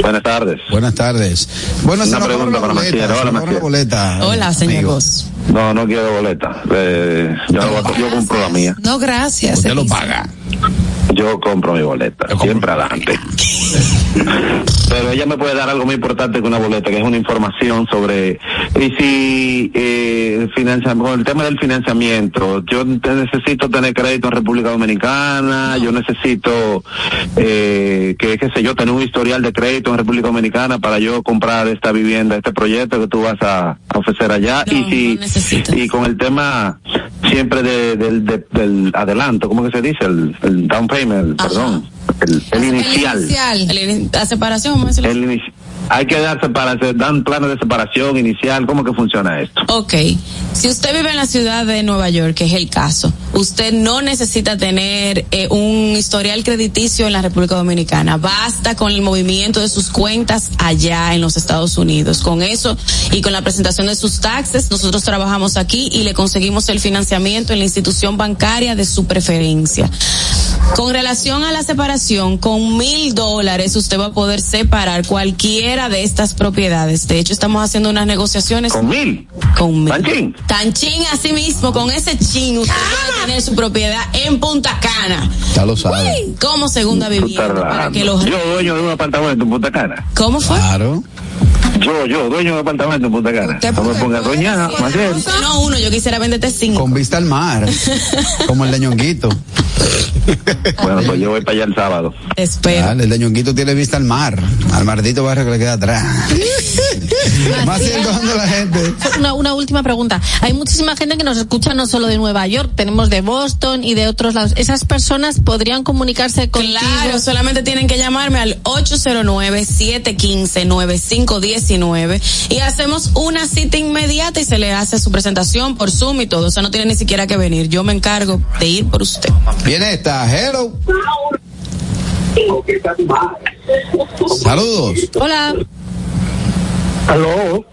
Buenas tardes. Buenas tardes. Bueno, Una pregunta para boleta, se Hola, boleta. Hola, señor. Vos. No, no quiero boleta. Eh, yo, lo- yo compro la mía. No, gracias. Usted lo paga. Yo compro mi boleta. Siempre adelante. Pero ella me puede dar algo muy importante que una boleta, que es una información sobre y si eh, con el tema del financiamiento, yo te- necesito tener crédito en República Dominicana, yo necesito eh, que qué sé yo tener un historial de crédito en República Dominicana para yo comprar esta vivienda, este proyecto que tú vas a, a ofrecer allá. Y si y con el tema siempre de- del, de- del adelanto, ¿cómo que se dice? El, el down payment, perdón, el, el inicial. El la separación, vamos a decirlo. El hay que dar separación, dan planes de separación inicial, ¿cómo que funciona esto? Ok, si usted vive en la ciudad de Nueva York, que es el caso, usted no necesita tener eh, un historial crediticio en la República Dominicana. Basta con el movimiento de sus cuentas allá en los Estados Unidos. Con eso y con la presentación de sus taxes, nosotros trabajamos aquí y le conseguimos el financiamiento en la institución bancaria de su preferencia. Con relación a la separación, con mil dólares usted va a poder separar cualquiera de estas propiedades. De hecho, estamos haciendo unas negociaciones. ¿Con mil? Con mil. ¿Tanchín? Tanchín, así mismo, con ese chin, usted puede tener su propiedad en Punta Cana. Ya lo sabe. Como segunda vivienda. Para que los... Yo dueño de un apartamento en Punta Cana. ¿Cómo fue? Claro. Yo, yo, dueño de un apartamento en Punta Cana. No me pongas doña. No uno, yo quisiera venderte cinco. Con vista al mar. como el de Ñonguito. Bueno, pues yo voy para allá el sábado. Espero. Dale, el de Ñonguito tiene vista al mar, al maldito barrio que le queda atrás. Más siendo la gente. Una, una última pregunta. Hay muchísima gente que nos escucha no solo de Nueva York, tenemos de Boston y de otros lados. ¿Esas personas podrían comunicarse contigo? Claro, solamente tienen que llamarme al 809-715-9519 y hacemos una cita inmediata y se le hace su presentación por Zoom y todo. O sea, no tiene ni siquiera que venir. Yo me encargo de ir por usted. Viene esta, hello. Saludos. Hola. Aló.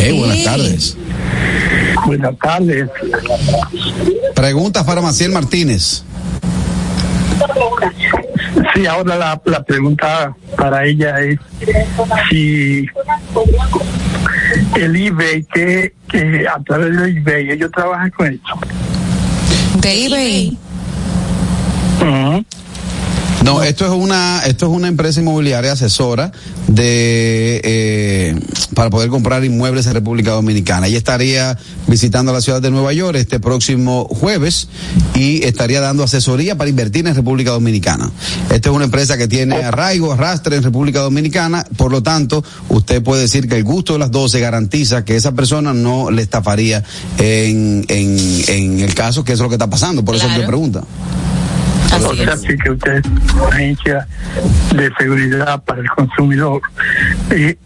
Eh, buenas tardes. Buenas tardes. Pregunta para Maciel Martínez. Sí, ahora la, la pregunta para ella es si el eBay, que, que a través del eBay, ellos trabajan con eso. De eBay. No, esto es una, esto es una empresa inmobiliaria asesora de eh, para poder comprar inmuebles en República Dominicana. Ella estaría visitando la ciudad de Nueva York este próximo jueves y estaría dando asesoría para invertir en República Dominicana. Esta es una empresa que tiene arraigo, arrastre en República Dominicana, por lo tanto, usted puede decir que el gusto de las 12 garantiza que esa persona no le estafaría en, en, en el caso que eso es lo que está pasando. Por eso me pregunta. O sea, sí que usted es una agencia de seguridad para el consumidor. Y,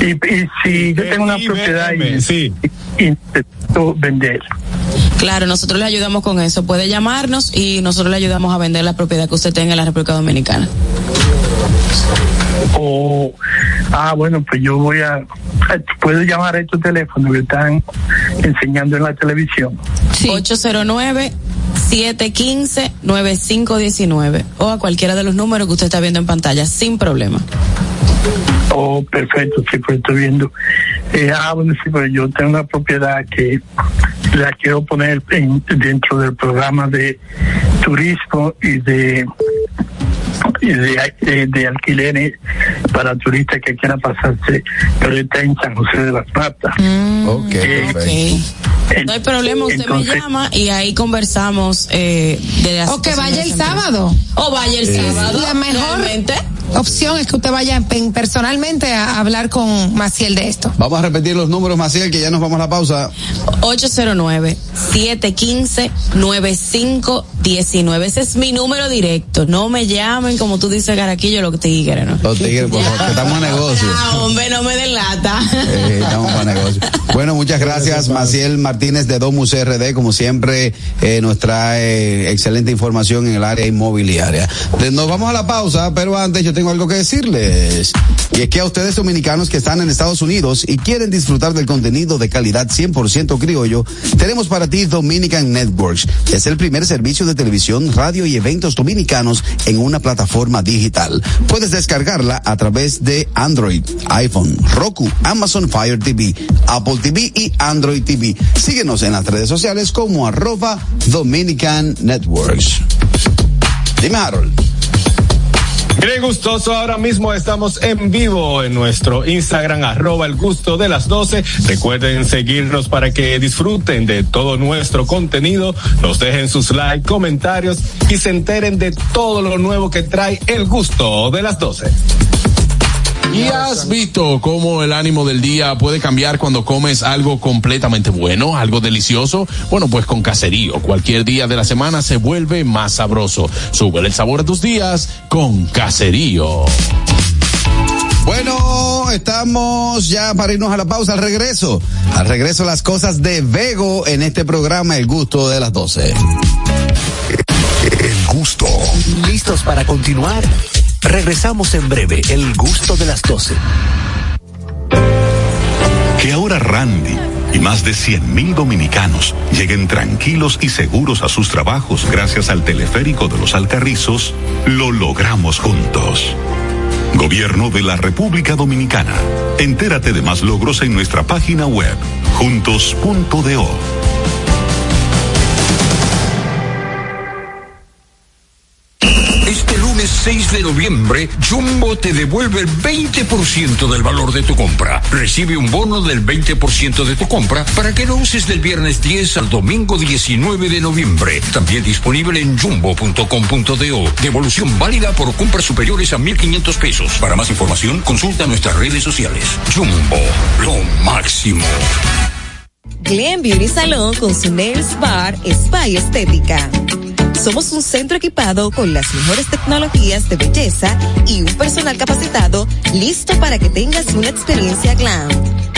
y, y si yo tengo una propiedad y, y necesito vender, Claro, nosotros le ayudamos con eso. Puede llamarnos y nosotros le ayudamos a vender la propiedad que usted tenga en la República Dominicana. o ah bueno pues yo voy a puedo llamar a estos teléfonos que están enseñando en la televisión 809-715-9519 o a cualquiera de los números que usted está viendo en pantalla, sin problema. oh perfecto sí pues estoy viendo. Eh, ah bueno sí pues yo tengo una propiedad que la quiero poner en- dentro del programa de turismo y de y de, de, de alquileres para turistas que quieran pasarse. Pero está en San José de las Matas ok, No hay problema, usted Entonces- me llama y ahí conversamos eh, de las O que vaya el sábado. O vaya el Eh. sábado. La mejor realmente. opción es que usted vaya personalmente a hablar con Maciel de esto. Vamos a repetir los números, Maciel, que ya nos vamos a la pausa. 809-715-9519. Ese es mi número directo. No me llamen como tú dices, Caraquillo, los tigres, ¿no? Los tigres, por favor, que estamos en negocio. Ah, hombre, no me delata. Eh, estamos para negocio. Bueno, muchas gracias, Maciel Martínez de Domus RD. Como siempre, eh, nos trae excelente información en el área inmobiliaria. Nos vamos a la pausa, pero antes yo tengo algo que decirles. Y es que a ustedes dominicanos que están en Estados Unidos y quieren disfrutar del contenido de calidad 100% criollo, tenemos para ti Dominican Networks. Es el primer servicio de televisión, radio y eventos dominicanos en una plataforma digital. Puedes descargarla a través de Android, iPhone, Roku, Amazon Fire TV, Apple TV y Android TV. Síguenos en las redes sociales como arroba Dominican Networks. Dime Harold. Miren gustoso, ahora mismo estamos en vivo en nuestro Instagram, arroba el gusto de las 12. Recuerden seguirnos para que disfruten de todo nuestro contenido, nos dejen sus likes, comentarios y se enteren de todo lo nuevo que trae el gusto de las 12. ¿Y has visto cómo el ánimo del día puede cambiar cuando comes algo completamente bueno, algo delicioso? Bueno, pues con Caserío, cualquier día de la semana se vuelve más sabroso. Sube el sabor a tus días con Caserío. Bueno, estamos ya para irnos a la pausa al regreso. Al regreso las cosas de Vego en este programa El Gusto de las 12. El gusto. ¿Listos para continuar? Regresamos en breve. El gusto de las 12. Que ahora Randy y más de 100 mil dominicanos lleguen tranquilos y seguros a sus trabajos gracias al teleférico de los Alcarrizos, lo logramos juntos. Gobierno de la República Dominicana. Entérate de más logros en nuestra página web, juntos.do. Lunes 6 mes de noviembre, Jumbo te devuelve el 20% del valor de tu compra. Recibe un bono del 20% de tu compra para que lo uses del viernes 10 al domingo 19 de noviembre. También disponible en jumbo.com.do. Devolución válida por compras superiores a 1.500 pesos. Para más información, consulta nuestras redes sociales. Jumbo, lo máximo. Glen Beauty Salon con su Nails Bar Spa y Estética. Somos un centro equipado con las mejores tecnologías de belleza y un personal capacitado listo para que tengas una experiencia glam.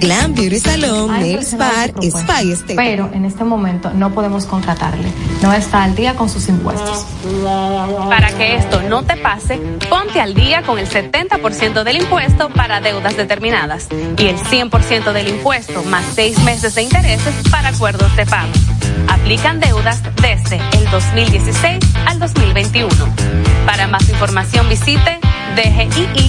Glam Beauty Salon, Nails Bar, Spa y Estética. Pero en este momento no podemos contratarle. No está al día con sus impuestos. Para que esto no te pase, ponte al día con el 70% del impuesto para deudas determinadas y el 100% del impuesto más seis meses de intereses para acuerdos de pago. Aplican deudas desde el 2016 al 2021. Para más información visite dgii.gov.do.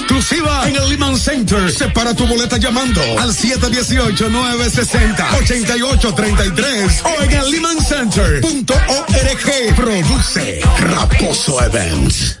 exclusiva en el Lehman Center. Separa tu boleta llamando al 718-960-8833 o en el Lehman Center.org. Produce Raposo Events.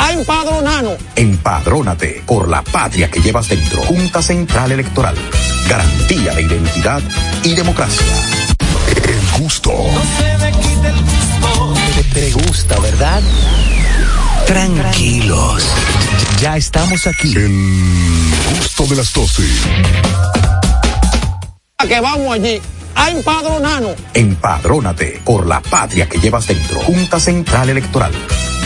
a empadronarnos. Empadrónate por la patria que llevas dentro. Junta Central Electoral. Garantía de identidad y democracia. El gusto. Te, te gusta, ¿verdad? Tranquilos. Ya estamos aquí. El gusto de las 12. Que vamos allí a empadronarnos. Empadrónate por la patria que llevas dentro. Junta Central Electoral.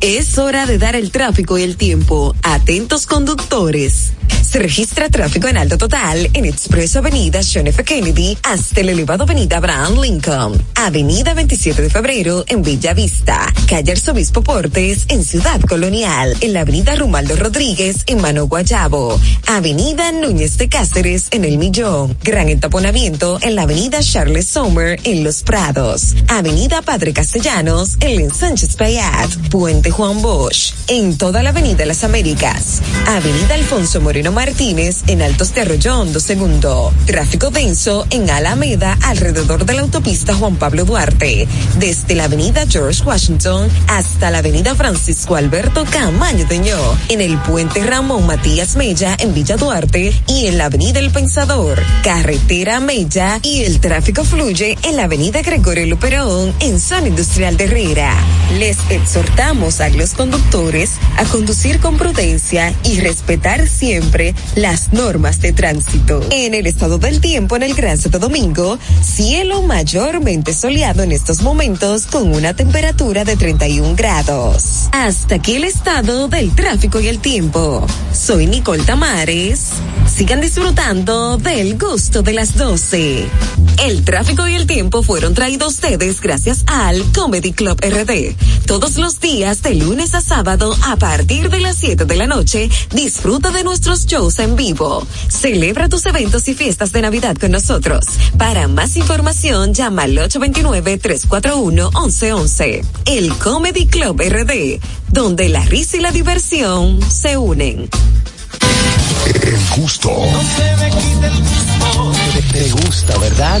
Es hora de dar el tráfico y el tiempo. Atentos conductores. Se registra tráfico en alto total en Expreso Avenida John F. Kennedy hasta el elevado Avenida Abraham Lincoln. Avenida 27 de Febrero en Bella Vista. Calle Arzobispo Portes en Ciudad Colonial. En la Avenida Rumaldo Rodríguez en Mano Guayabo. Avenida Núñez de Cáceres en El Millón. Gran entaponamiento en la Avenida Charles Sommer en Los Prados. Avenida Padre Castellanos en Sánchez Payat. Puente Juan Bosch. En toda la Avenida Las Américas. Avenida Alfonso Moreno Martínez en Altos de Arroyo Hondo Segundo. Tráfico denso en Alameda alrededor de la autopista Juan Pablo Duarte. Desde la avenida George Washington hasta la avenida Francisco Alberto Camaño Deñó. En el puente Ramón Matías Mella en Villa Duarte y en la avenida El Pensador. Carretera Mella y el tráfico fluye en la avenida Gregorio Luperón en zona industrial de Herrera. Les exhortamos a los conductores a conducir con prudencia y respetar siempre las normas de tránsito. En el estado del tiempo en el Gran Santo Domingo, cielo mayormente soleado en estos momentos con una temperatura de 31 grados. Hasta aquí el estado del tráfico y el tiempo. Soy Nicole Tamares. Sigan disfrutando del gusto de las 12. El tráfico y el tiempo fueron traídos ustedes gracias al Comedy Club RD. Todos los días de lunes a sábado a partir de las 7 de la noche, disfruta de nuestros shows en vivo. Celebra tus eventos y fiestas de Navidad con nosotros. Para más información, llama al 829-341-1111. El Comedy Club RD, donde la risa y la diversión se unen. El gusto. Te, te gusta, ¿verdad?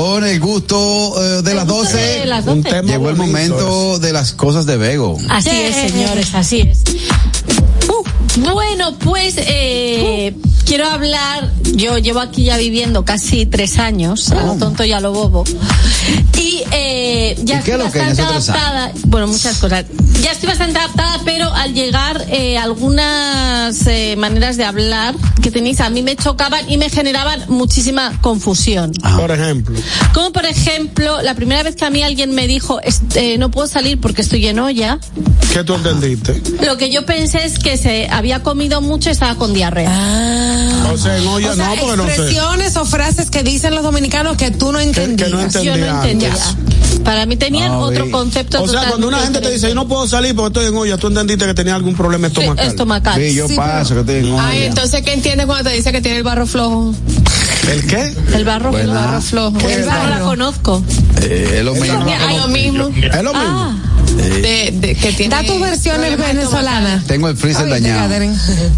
Con el gusto eh, de las 12. de las 12. Un tema Llegó el momento de las cosas de Bego. Así es, señores, así es. Uh, bueno, pues eh, quiero hablar. Yo llevo aquí ya viviendo casi tres años, a lo tonto y a lo bobo. Y eh, ya ¿Y qué estoy es lo que en bastante adaptada. Bueno, muchas cosas. Ya estoy bastante adaptada, pero al llegar eh, algunas eh, maneras de hablar que tenéis a mí me chocaban y me generaban muchísima confusión. Por ejemplo. Como por ejemplo, la primera vez que a mí alguien me dijo, "Es- eh, no puedo salir porque estoy en olla, ¿Qué tú entendiste? lo que yo pensé es que se había comido mucho y estaba con diarrea. O sea, en olla O sea, no, porque no sé. expresiones o frases que dicen los dominicanos que tú no entendías. no Yo no entendía. Para mí tenían otro concepto O sea, cuando una gente te dice, yo no puedo salir porque estoy en olla, tú entendiste que tenía algún problema estomacal. estomacal. Sí, yo Sí, paso, que estoy en olla. Ay, entonces, ¿qué entiendes cuando te dice que tiene el barro flojo? ¿El qué? El barro, Bueno. el barro flojo. ¿Qué El es barro la conozco. Eh, es lo mismo. Ay, lo mismo. Es lo mismo. Ah, De, de, que tiene da tus versiones venezolanas. Tengo el freezer Ay, dañado. Ah,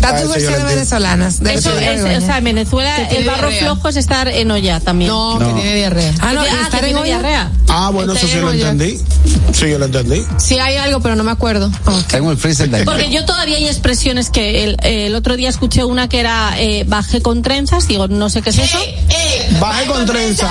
Da tus lo versiones venezolanas. De eso es, o sea, en Venezuela el barro diarrea. flojo es estar en olla también. No, No. que tiene diarrea. Ah, no, ah, estar en olla. diarrea. Ah, bueno, eso sí lo olla. entendí. Sí, yo lo entendí. Sí hay algo, pero no me acuerdo. Tengo el freezer dañado. Porque yo todavía hay expresiones que el, el otro día escuché una que era eh, bajé con trenzas, digo, no sé qué es eso. Baje con trenza.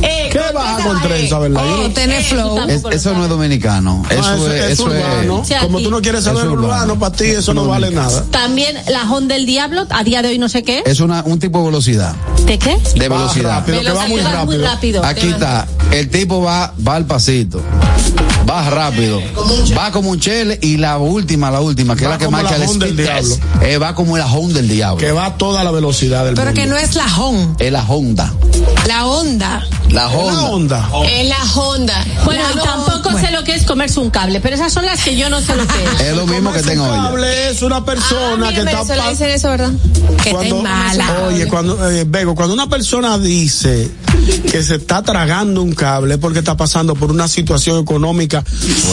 ¿Qué baja con trenza, verdad? Oh, no- tener flow. Es- eso no es dominicano. No, Eso es, eso urbano. es. Como tú no quieres saber Es urbano, urbano. para ti eso no vale nada. También la Honda del Diablo, a día de hoy no sé qué. Es una, un tipo de velocidad. ¿De qué? De Va velocidad. rápido, que va muy Velocidad muy rápido. rápido. Aquí está. El tipo va, va al pasito. Va rápido. Va como un chele y la última, la última, que Va es la que marca la el del speed diablo. test. Eh, va como el ajón del diablo. Que va a toda la velocidad del Pero mundo. que no es la Hon, Es la Honda. la Honda. La Es la Honda. onda. Es la Honda. Bueno, La y tampoco sé lo que es comerse un cable, pero esas son las que yo no sé lo que es. Es lo mismo que tengo un hoy. cable es una persona Ah, que está pa- dicen eso, ¿verdad? Que cuando, mala. Oye, cuando, eh, Bego, cuando una persona dice que se está tragando un cable porque está pasando por una situación económica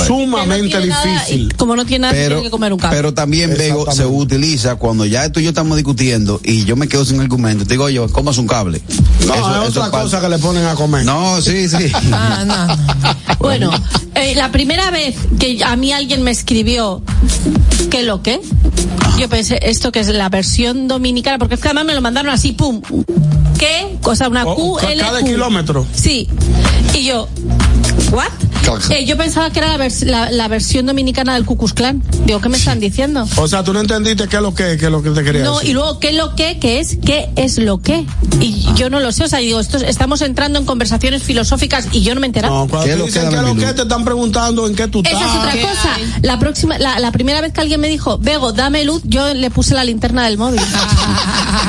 sumamente no nada- difícil. como no tiene nada, Pero, tiene que comer un cable. pero también Bego se utiliza cuando ya tú y yo estamos discutiendo y yo me quedo sin argumento. Te digo, oye, comas un cable. No, Eso- es eso otra cosa que le ponen a comer. No, sí, sí. Ah, no. Bueno, eh, la primera vez que a mí alguien me escribió ¿qué lo que? Yo pensé, esto que es la versión dominicana, porque es que además me lo mandaron así, pum. ¿Qué? O sea, una O- Q, L, cada Q. kilómetro. Sí. Y yo, ¿what? Eh, yo pensaba que era la, vers- la, la versión dominicana del Cucus Clan. Digo, ¿qué me están diciendo? O sea, tú no entendiste qué es lo que, qué es lo que te quería No, decir. y luego, ¿qué lo que? ¿Qué es? ¿Qué es lo que? Y yo no lo sé, o sea, digo, esto, estamos entrando en conversaciones filosóficas y yo no me he enterado. No, cuando ¿Qué te es lo dicen que, qué es lo que te están preguntando en qué tú Esa estás. es otra ¿Qué cosa. hay? La próxima, la, la primera vez que alguien me dijo, Bego, dame luz, yo le puse la linterna del móvil.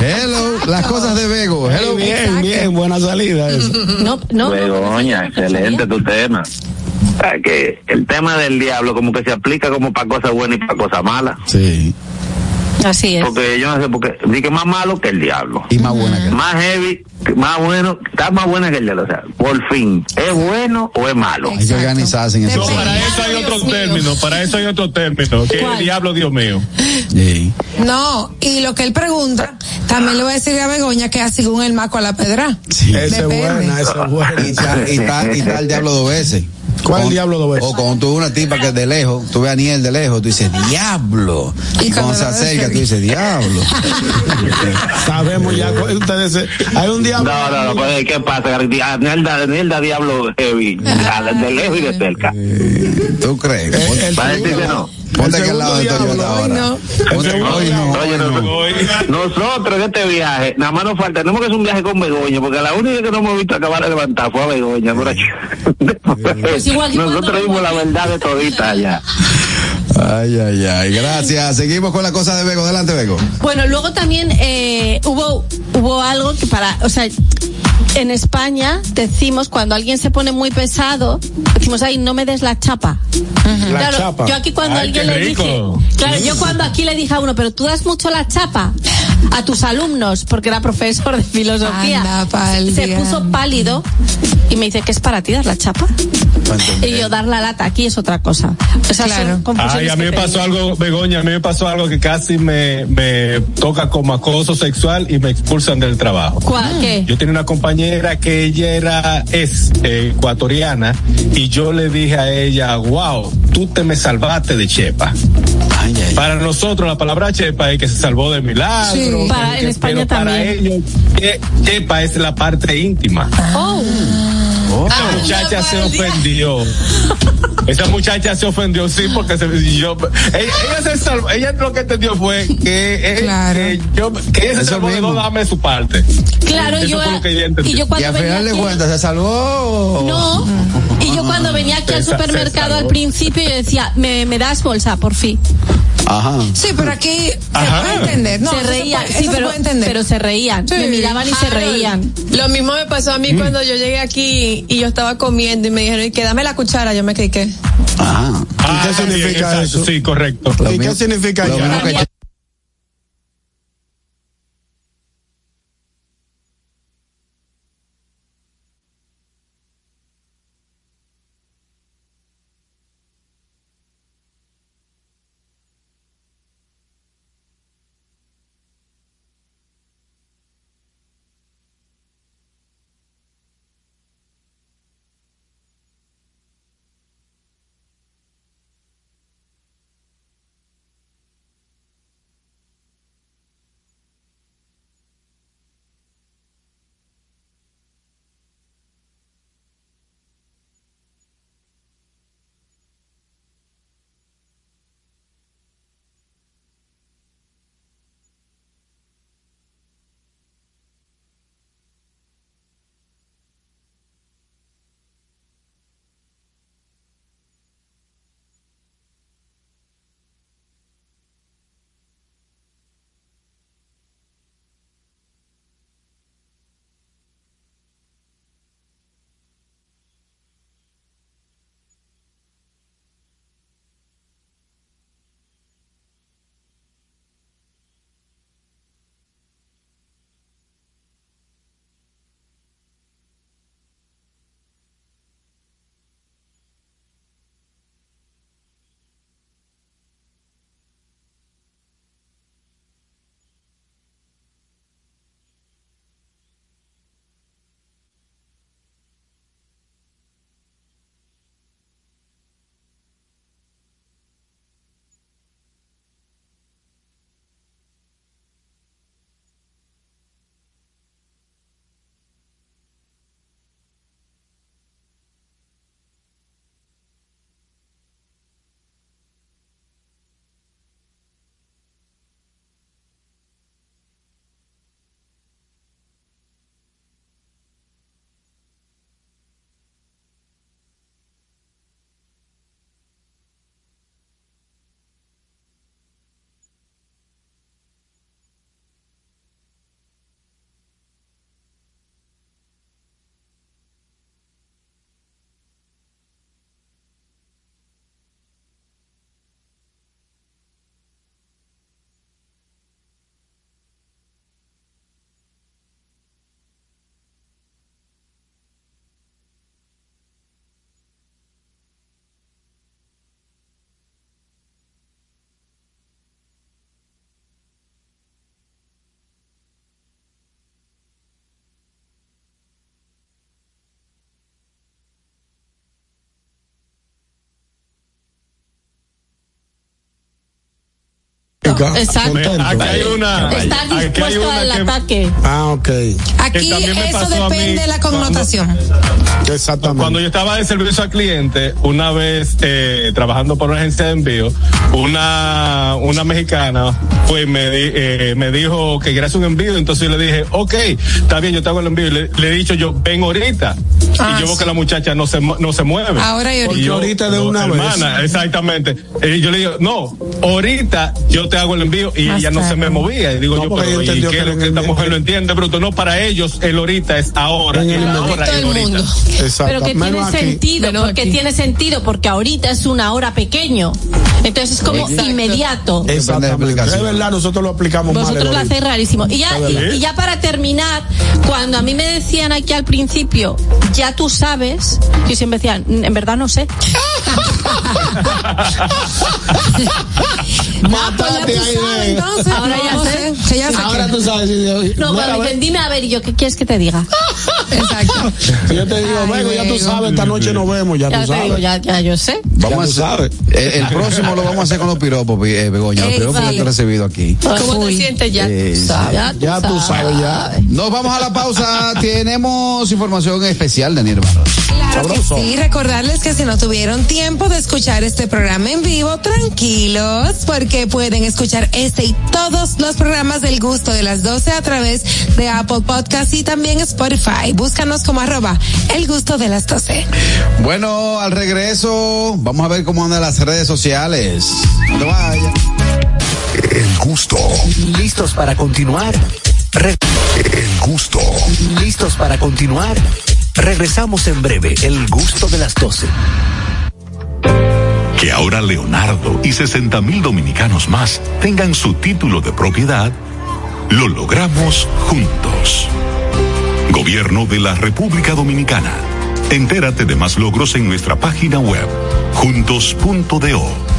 Hello, las cosas de Bego. Hello. bien, bien, buena salida eso. No, no. Begoña, excelente tu tema. Que el tema del diablo como que se aplica como para cosas buenas y para cosas malas. Sí. Así es. Porque yo no sé por qué. Dije más malo que el diablo. Y más buena que Más heavy, más bueno, está más buena que el diablo. O sea, por fin, ¿es bueno o es malo? Hay que organizarse en eso. No, para eso hay otro término, para eso hay otro término, es el diablo, Dios mío. Sí. No, y lo que él pregunta, también le voy a decir a Begoña que así según el maco a la pedra. Esa es buena, esa es buena. Y está, y está, el diablo dos veces. ¿Cuál Con- diablo dos veces? O cuando tú ves una tipa que de lejos, tú ves a Niel de lejos, tú dices, diablo. Y, Y cuando cuando se ves acerca, tú dices, diablo. Sabemos ya, ustedes, hay un diablo. No, no, no, pues, ¿qué pasa? Nilda, Nilda Diablo Heavy, de lejos y de cerca. ¿Tú crees? A decir que no. Ponte aquí al lado de Toyota ahora. no. Hoy no, Oye, no. nosotros en este viaje, nada más nos falta, tenemos que hacer un viaje con Begoña, porque la única que no hemos visto acabar de levantar fue a Begoña. por aquí. Pues nosotros vimos la verdad de todita allá. Ay, ay, ay. Gracias. Seguimos con la cosa de Bego. Adelante, Bego. Bueno, luego también eh, hubo hubo algo que para, o sea, en España decimos cuando alguien se pone muy pesado, decimos, ay, no me des la chapa. La claro, chapa. yo aquí cuando Ay, alguien le dije, claro, yo cuando aquí le dije a uno, pero tú das mucho la chapa a tus alumnos, porque era profesor de filosofía, Anda se puso pálido y me dice, ¿qué es para ti dar la chapa? Y yo dar la lata aquí es otra cosa. Claro. Ay, a mí que me pasó tengo. algo, Begoña, a mí me pasó algo que casi me, me toca como acoso sexual y me expulsan del trabajo. ¿Cuál? ¿Qué? Yo tenía una compañera que ella era, es eh, ecuatoriana y yo le dije a ella, wow, tú te me salvaste de Chepa. Ay, ay, ay. Para nosotros la palabra Chepa es que se salvó de milagro. Sí. Para- en que- España pero Para ellos, que- Chepa es la parte íntima. Oh. Esa muchacha se ofendió. Esa muchacha se ofendió, sí, porque se, yo, ella, ella se salvó, ella lo que entendió fue que, Claro. yo, que ella se Eso salvó de mismo. no darme su parte. Claro, Eso yo, fue lo que ella entendió. y yo Y cuando al venía final de cuentas, ¿se salvó? No. Y yo cuando venía aquí al Se supermercado al principio yo decía, me, me das bolsa, por fin. Ajá. Sí, pero aquí se puede entender. No, se eso reían, sí, eso se pero, puede entender. pero se reían. Sí. Me miraban y se reían. Lo mismo me pasó a mí cuando yo llegué aquí y yo estaba comiendo y me dijeron, y que dame la cuchara, yo me cliqué. Ajá. Ah, qué también, significa eso? Sí, correcto. ¿Y qué significa Lo que Exacto. Aquí hay una. Estar dispuesto una al que- ataque. Ah, ok. Aquí también me eso pasó a mí depende de la connotación. Exactamente. Cuando yo estaba de servicio al cliente, una vez eh, trabajando por una agencia de envío, una, una mexicana fue me, eh, me dijo que quería hacer un envío, entonces yo le dije, ok, está bien, yo te hago el envío. Y le, le he dicho yo, ven ahorita. Ah, y yo veo sí. que la muchacha no se, no se mueve. Ahora y ahorita. yo, ahorita de no, una vez. hermana, exactamente. Y yo le digo, no, ahorita yo te hago el envío y Más ella no se me movía. Y digo No, yo, pero ella ¿y qué que lo esta mujer lo entiende, bruto? No, para ellos el ahorita es ahora. El ahora es el ahorita. mundo. Exacto. Pero que tiene aquí. sentido, Menos porque aquí. tiene sentido, porque ahorita es una hora pequeño. Entonces es como Exacto. inmediato. Exactamente. Es verdad, nosotros lo aplicamos mal. Vosotros lo ahorita. hacéis rarísimo. Y ya, y, y ya para terminar, cuando a mí me decían aquí al principio, ya tú sabes, yo siempre decía, "Mm, en verdad no sé. Ah, pues tú sabes, entonces. Ahora No, ya no sé. Ya sé Ahora que- tú sabes. si- No, ve. dicen, dime a ver, y yo, ¿qué quieres que te diga? Exacto. Si yo te digo, vengo, ya tú sabes, esta noche nos vemos, ya, Ya tú te sabes. digo, ya, ya yo sé. Vamos Ya tú a hacer, sabes. el, el próximo lo vamos a hacer con los piropos, eh, Begoña. Los piropos que tú has recibido aquí. ¿Cómo te sientes ya? Eh, sí. Ya, Ya tú sabes, ya. Nos vamos a la pausa. Tenemos información especial, Daniel Barros. Claro que sí, recordarles que si no tuvieron tiempo de escuchar este programa en vivo, tranquilos, porque pueden escuchar este y todos los programas del gusto de las 12 a través de Apple Podcast y también Spotify. Búscanos como arroba el gusto de las 12. Bueno, al regreso, vamos a ver cómo andan las redes sociales. No vaya. El gusto, ¿Listos para continuar? Re- el gusto. ¿Listos para continuar? Regresamos en breve, el gusto de las 12. Que ahora Leonardo y 60 mil dominicanos más tengan su título de propiedad, lo logramos juntos. Gobierno de la República Dominicana. Entérate de más logros en nuestra página web, juntos.do.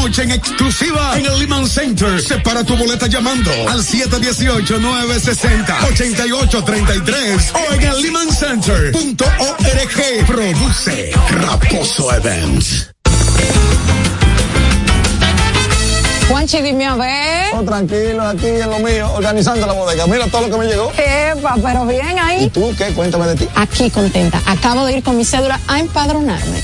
en exclusiva en el Lehman Center. Separa tu boleta llamando al 718-960-8833 o en el lehmancenter.org. Produce Raposo Events. Juanchi, dime a ver. Oh, tranquilo, aquí en lo mío, organizando la bodega. Mira todo lo que me llegó. Epa, pero bien ¿Y ahí. tú qué? Cuéntame de ti. Aquí contenta. Acabo de ir con mi cédula a empadronarme.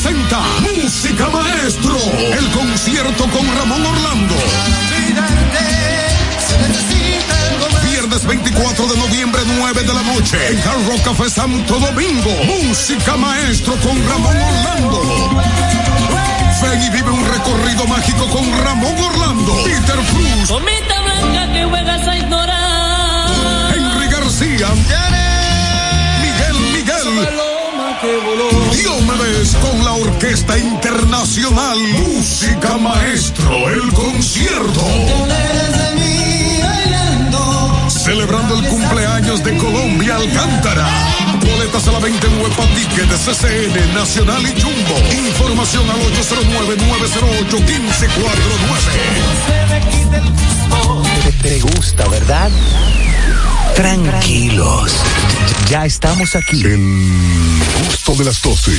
Presenta Música Maestro, el concierto con Ramón Orlando. Viernes 24 de noviembre, 9 de la noche, en Hard Rock Café Santo Domingo. Música Maestro con Ramón Orlando. Ven y vive un recorrido mágico con Ramón Orlando, Peter Cruz, Comita blanca que juegas a ignorar. Henry García, Miguel Miguel. Diomedes con la Orquesta Internacional Música Maestro, el concierto. Celebrando el cumpleaños de Colombia Alcántara. Boletas a la venta en Huepa Ticket de CCN, Nacional y Jumbo. Información al 809-908-1549. Te, te gusta, ¿verdad? Tranquilos. Ya estamos aquí. El gusto de las 12.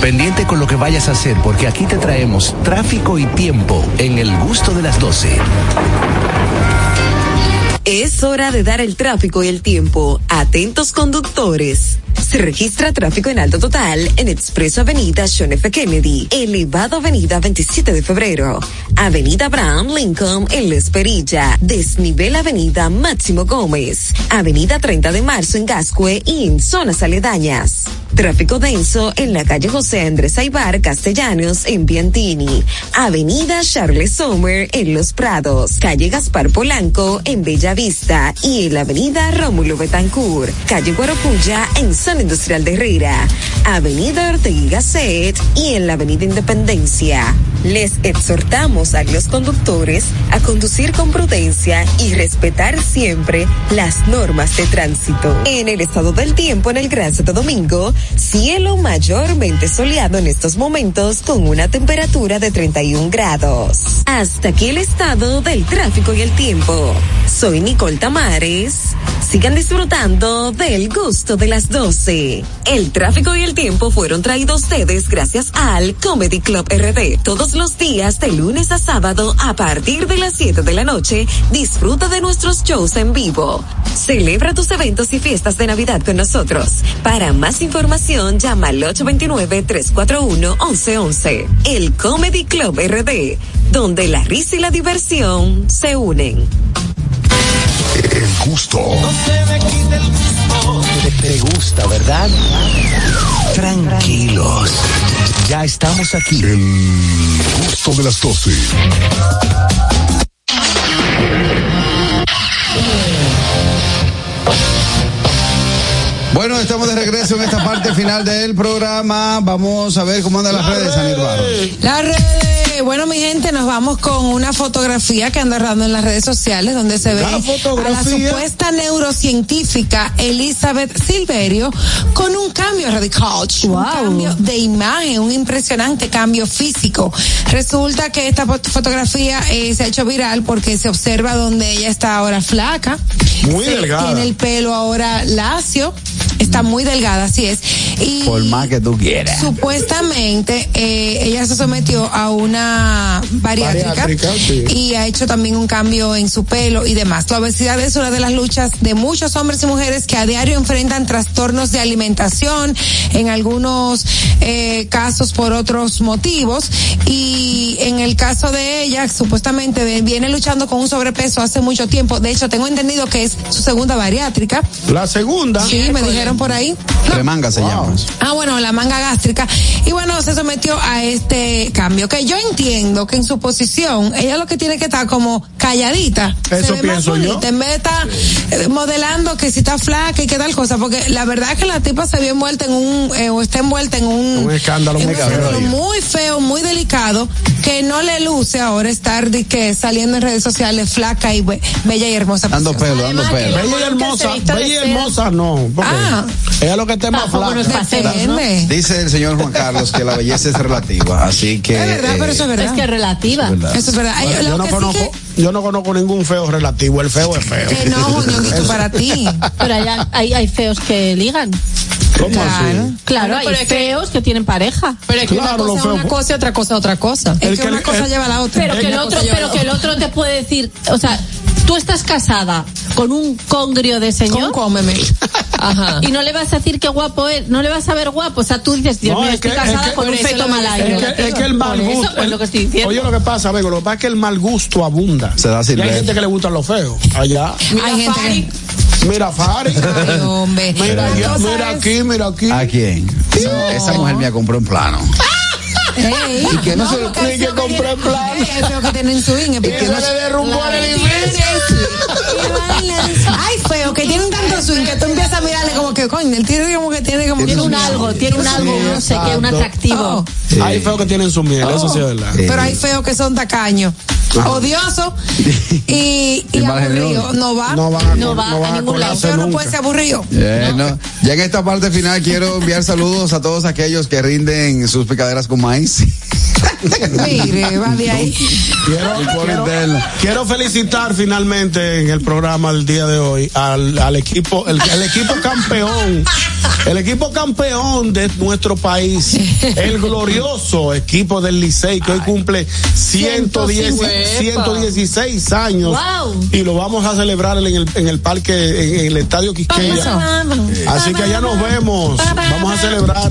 Pendiente con lo que vayas a hacer, porque aquí te traemos tráfico y tiempo en el gusto de las 12. Es hora de dar el tráfico y el tiempo. Atentos conductores. Se registra tráfico en alto total en Expreso Avenida John F. Kennedy, Elevado Avenida 27 de Febrero, Avenida Abraham Lincoln en La Esperilla, Desnivel Avenida Máximo Gómez, Avenida 30 de Marzo en Gascue y en zonas aledañas. Tráfico denso en la calle José Andrés Aibar Castellanos en Piantini, Avenida Charles Sommer en Los Prados, calle Gaspar Polanco en Bella Vista y en la Avenida Rómulo Betancourt, calle Guarocuya en Zona Industrial de Herrera, Avenida Ortega Gasset y en la Avenida Independencia. Les exhortamos a los conductores a conducir con prudencia y respetar siempre las normas de tránsito. En el estado del tiempo en el Gran Santo Domingo, cielo mayormente soleado en estos momentos con una temperatura de 31 grados. Hasta aquí el estado del tráfico y el tiempo. Soy Nicole Tamares. Sigan disfrutando del gusto de las 12. El tráfico y el tiempo fueron traídos ustedes gracias al Comedy Club RD. Todos los días de lunes a sábado a partir de las 7 de la noche, disfruta de nuestros shows en vivo. Celebra tus eventos y fiestas de Navidad con nosotros. Para más información, llama al 829-341-1111. El Comedy Club RD, donde la risa y la diversión se unen. El gusto. Te, te gusta, ¿verdad? Tranquilos. Ya estamos aquí. El gusto de las 12. Bueno, estamos de regreso en esta parte final del programa. Vamos a ver cómo andan las redes, Anir Barro. Las redes, bueno mi gente, nos vamos con una fotografía que anda rodando en las redes sociales donde se ve a la supuesta neurocientífica Elizabeth Silverio con un cambio radical, un cambio de imagen, un impresionante cambio físico. Resulta que esta fot- fotografía eh, se ha hecho viral porque se observa donde ella está ahora flaca. Muy Se- delgada. Tiene el pelo ahora lacio, está muy delgada, así es. Y Por más que tú quieras. Supuestamente eh, ella se sometió a una bariátrica, Bariátrica, sí. y ha hecho también un cambio en su pelo y demás. La obesidad es una de las luchas de muchos hombres y mujeres que a diario enfrentan trastornos de alimentación, en algunos eh, casos por otros motivos y en el caso de ella supuestamente viene luchando con un sobrepeso hace mucho tiempo. De hecho tengo entendido que es su segunda bariátrica. La segunda. Sí, me dijeron por ahí. Tremanga se llama. Ah, bueno, la manga gástrica. Y bueno, se sometió a este cambio. Que yo entiendo que en su posición, ella lo que tiene que estar como calladita. Eso se ve pienso más yo. bonita, En vez de estar eh, modelando que si está flaca y qué tal cosa. Porque la verdad es que la tipa se vio envuelta en un, eh, o está envuelta en un, Un escándalo en muy un cabrón. escándalo muy feo, muy delicado. que no le luce ahora estar de que saliendo en redes sociales flaca y be- bella y hermosa. Dando pelo, dando pelo. Bella y hermosa, bella y hermosa no. porque Ah. Ella lo que está más flaca. Dice el señor Juan Carlos que la belleza es relativa, así que. Es verdad, pero eso es verdad. Es que es relativa. Es verdad. Eso es verdad. Bueno, yo, no sí conozco, yo no conozco ningún feo relativo, el feo es feo. Que no, Eso- para ti. Pero hay, hay, hay feos que ligan. ¿Cómo Claro. así? Claro, Bueno, hay pero es que- feos que tienen pareja. Pero es que Claro, una cosa es una cosa y otra cosa es otra cosa. Es El que que una cosa el- lleva a la otra. Pero que el otro, pero que el otro te puede decir, o sea, tú estás casada con un congrio de señor Con cómeme. Ajá. y no le vas a decir qué guapo es, no le vas a ver guapo, o sea, tú dices, Dios No, mío, es estoy que- casada es que- con un eso feto malayo. Es que, es que el mal eso, gusto. pues, el- lo que estoy diciendo. Oye, lo que pasa, Bego, lo que pasa es que el mal gusto abunda. Se da y hay gente que le gustan los feos. Allá. Hay gente que- Mira, Fari. Ay, hombre. Mira, mira es- aquí, mira aquí. ¿A quién? Esa, esa mujer me compró en plano. Ey, Y que no se- que feos compré tienen- plan. Ey, hay feos que tienen swing. Y que no se derrumbó el edificio. Ay, feo, que tienen tanto swing que tú empiezas a mirarle como que, coño, el tío como que tiene como Tiene que un algo, tiene un algo, no sé qué, un atractivo. Sí. Hay feos que tienen su miel, eso sí es verdad. Sí. Pero hay feos que son tacaños, odiosos y, genioso. No va. No van a, No va a ningún lado. El colarse feo no nunca. puede ser aburrido. Eh, no. Ya en esta parte final quiero enviar saludos a todos aquellos que rinden sus picaderas con maíz. Mire, va de ahí. Quiero, felicitar finalmente en el programa del día de hoy al, al equipo, el, el equipo campeón, el equipo campeón de nuestro país, el glorioso equipo del Licey que hoy cumple 110, 116 años Wow. y lo vamos a celebrar en el, en el parque, en, en el estadio Quisqueya. Así que allá nos vemos, vamos a celebrar.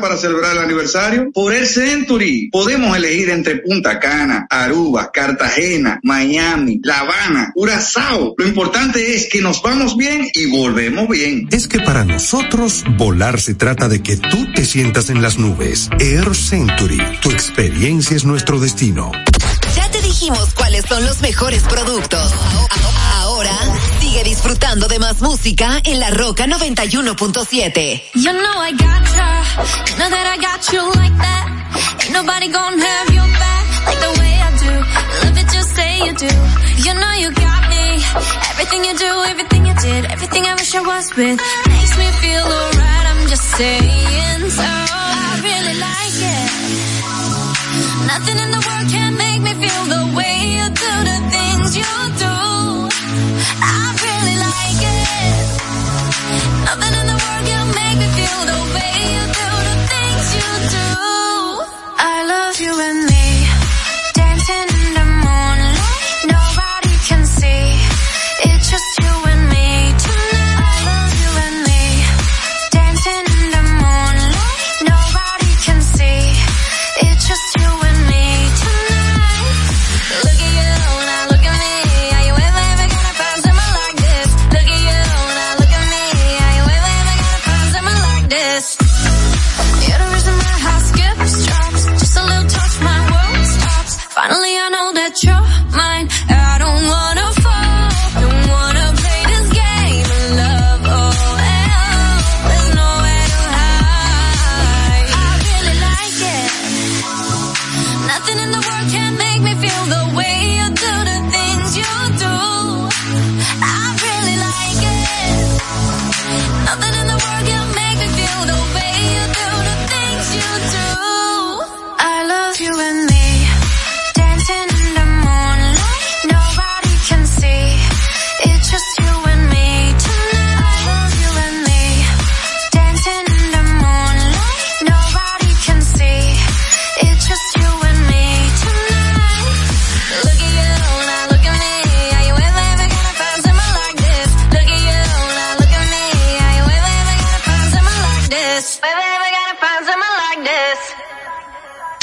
para celebrar el aniversario. Por el Century. Podemos elegir entre Punta Cana, Aruba, Cartagena, Miami, La Habana, Curazao. Lo importante es que nos vamos bien y volvemos bien. Es que para nosotros volar se trata de que tú te sientas en las nubes. Air Century, tu experiencia es nuestro destino. Ya te dijimos cuáles son los mejores productos. Sigue disfrutando de más música en La Roca 91.7. You know I gotcha. You know that I got you like that. Ain't nobody gonna have your back like the way I do. Love it, just say you do. You know you got me. Everything you do, everything you did, everything I wish I was with makes me feel alright. I'm just saying so. I really like it. Nothing in the world can make me feel the love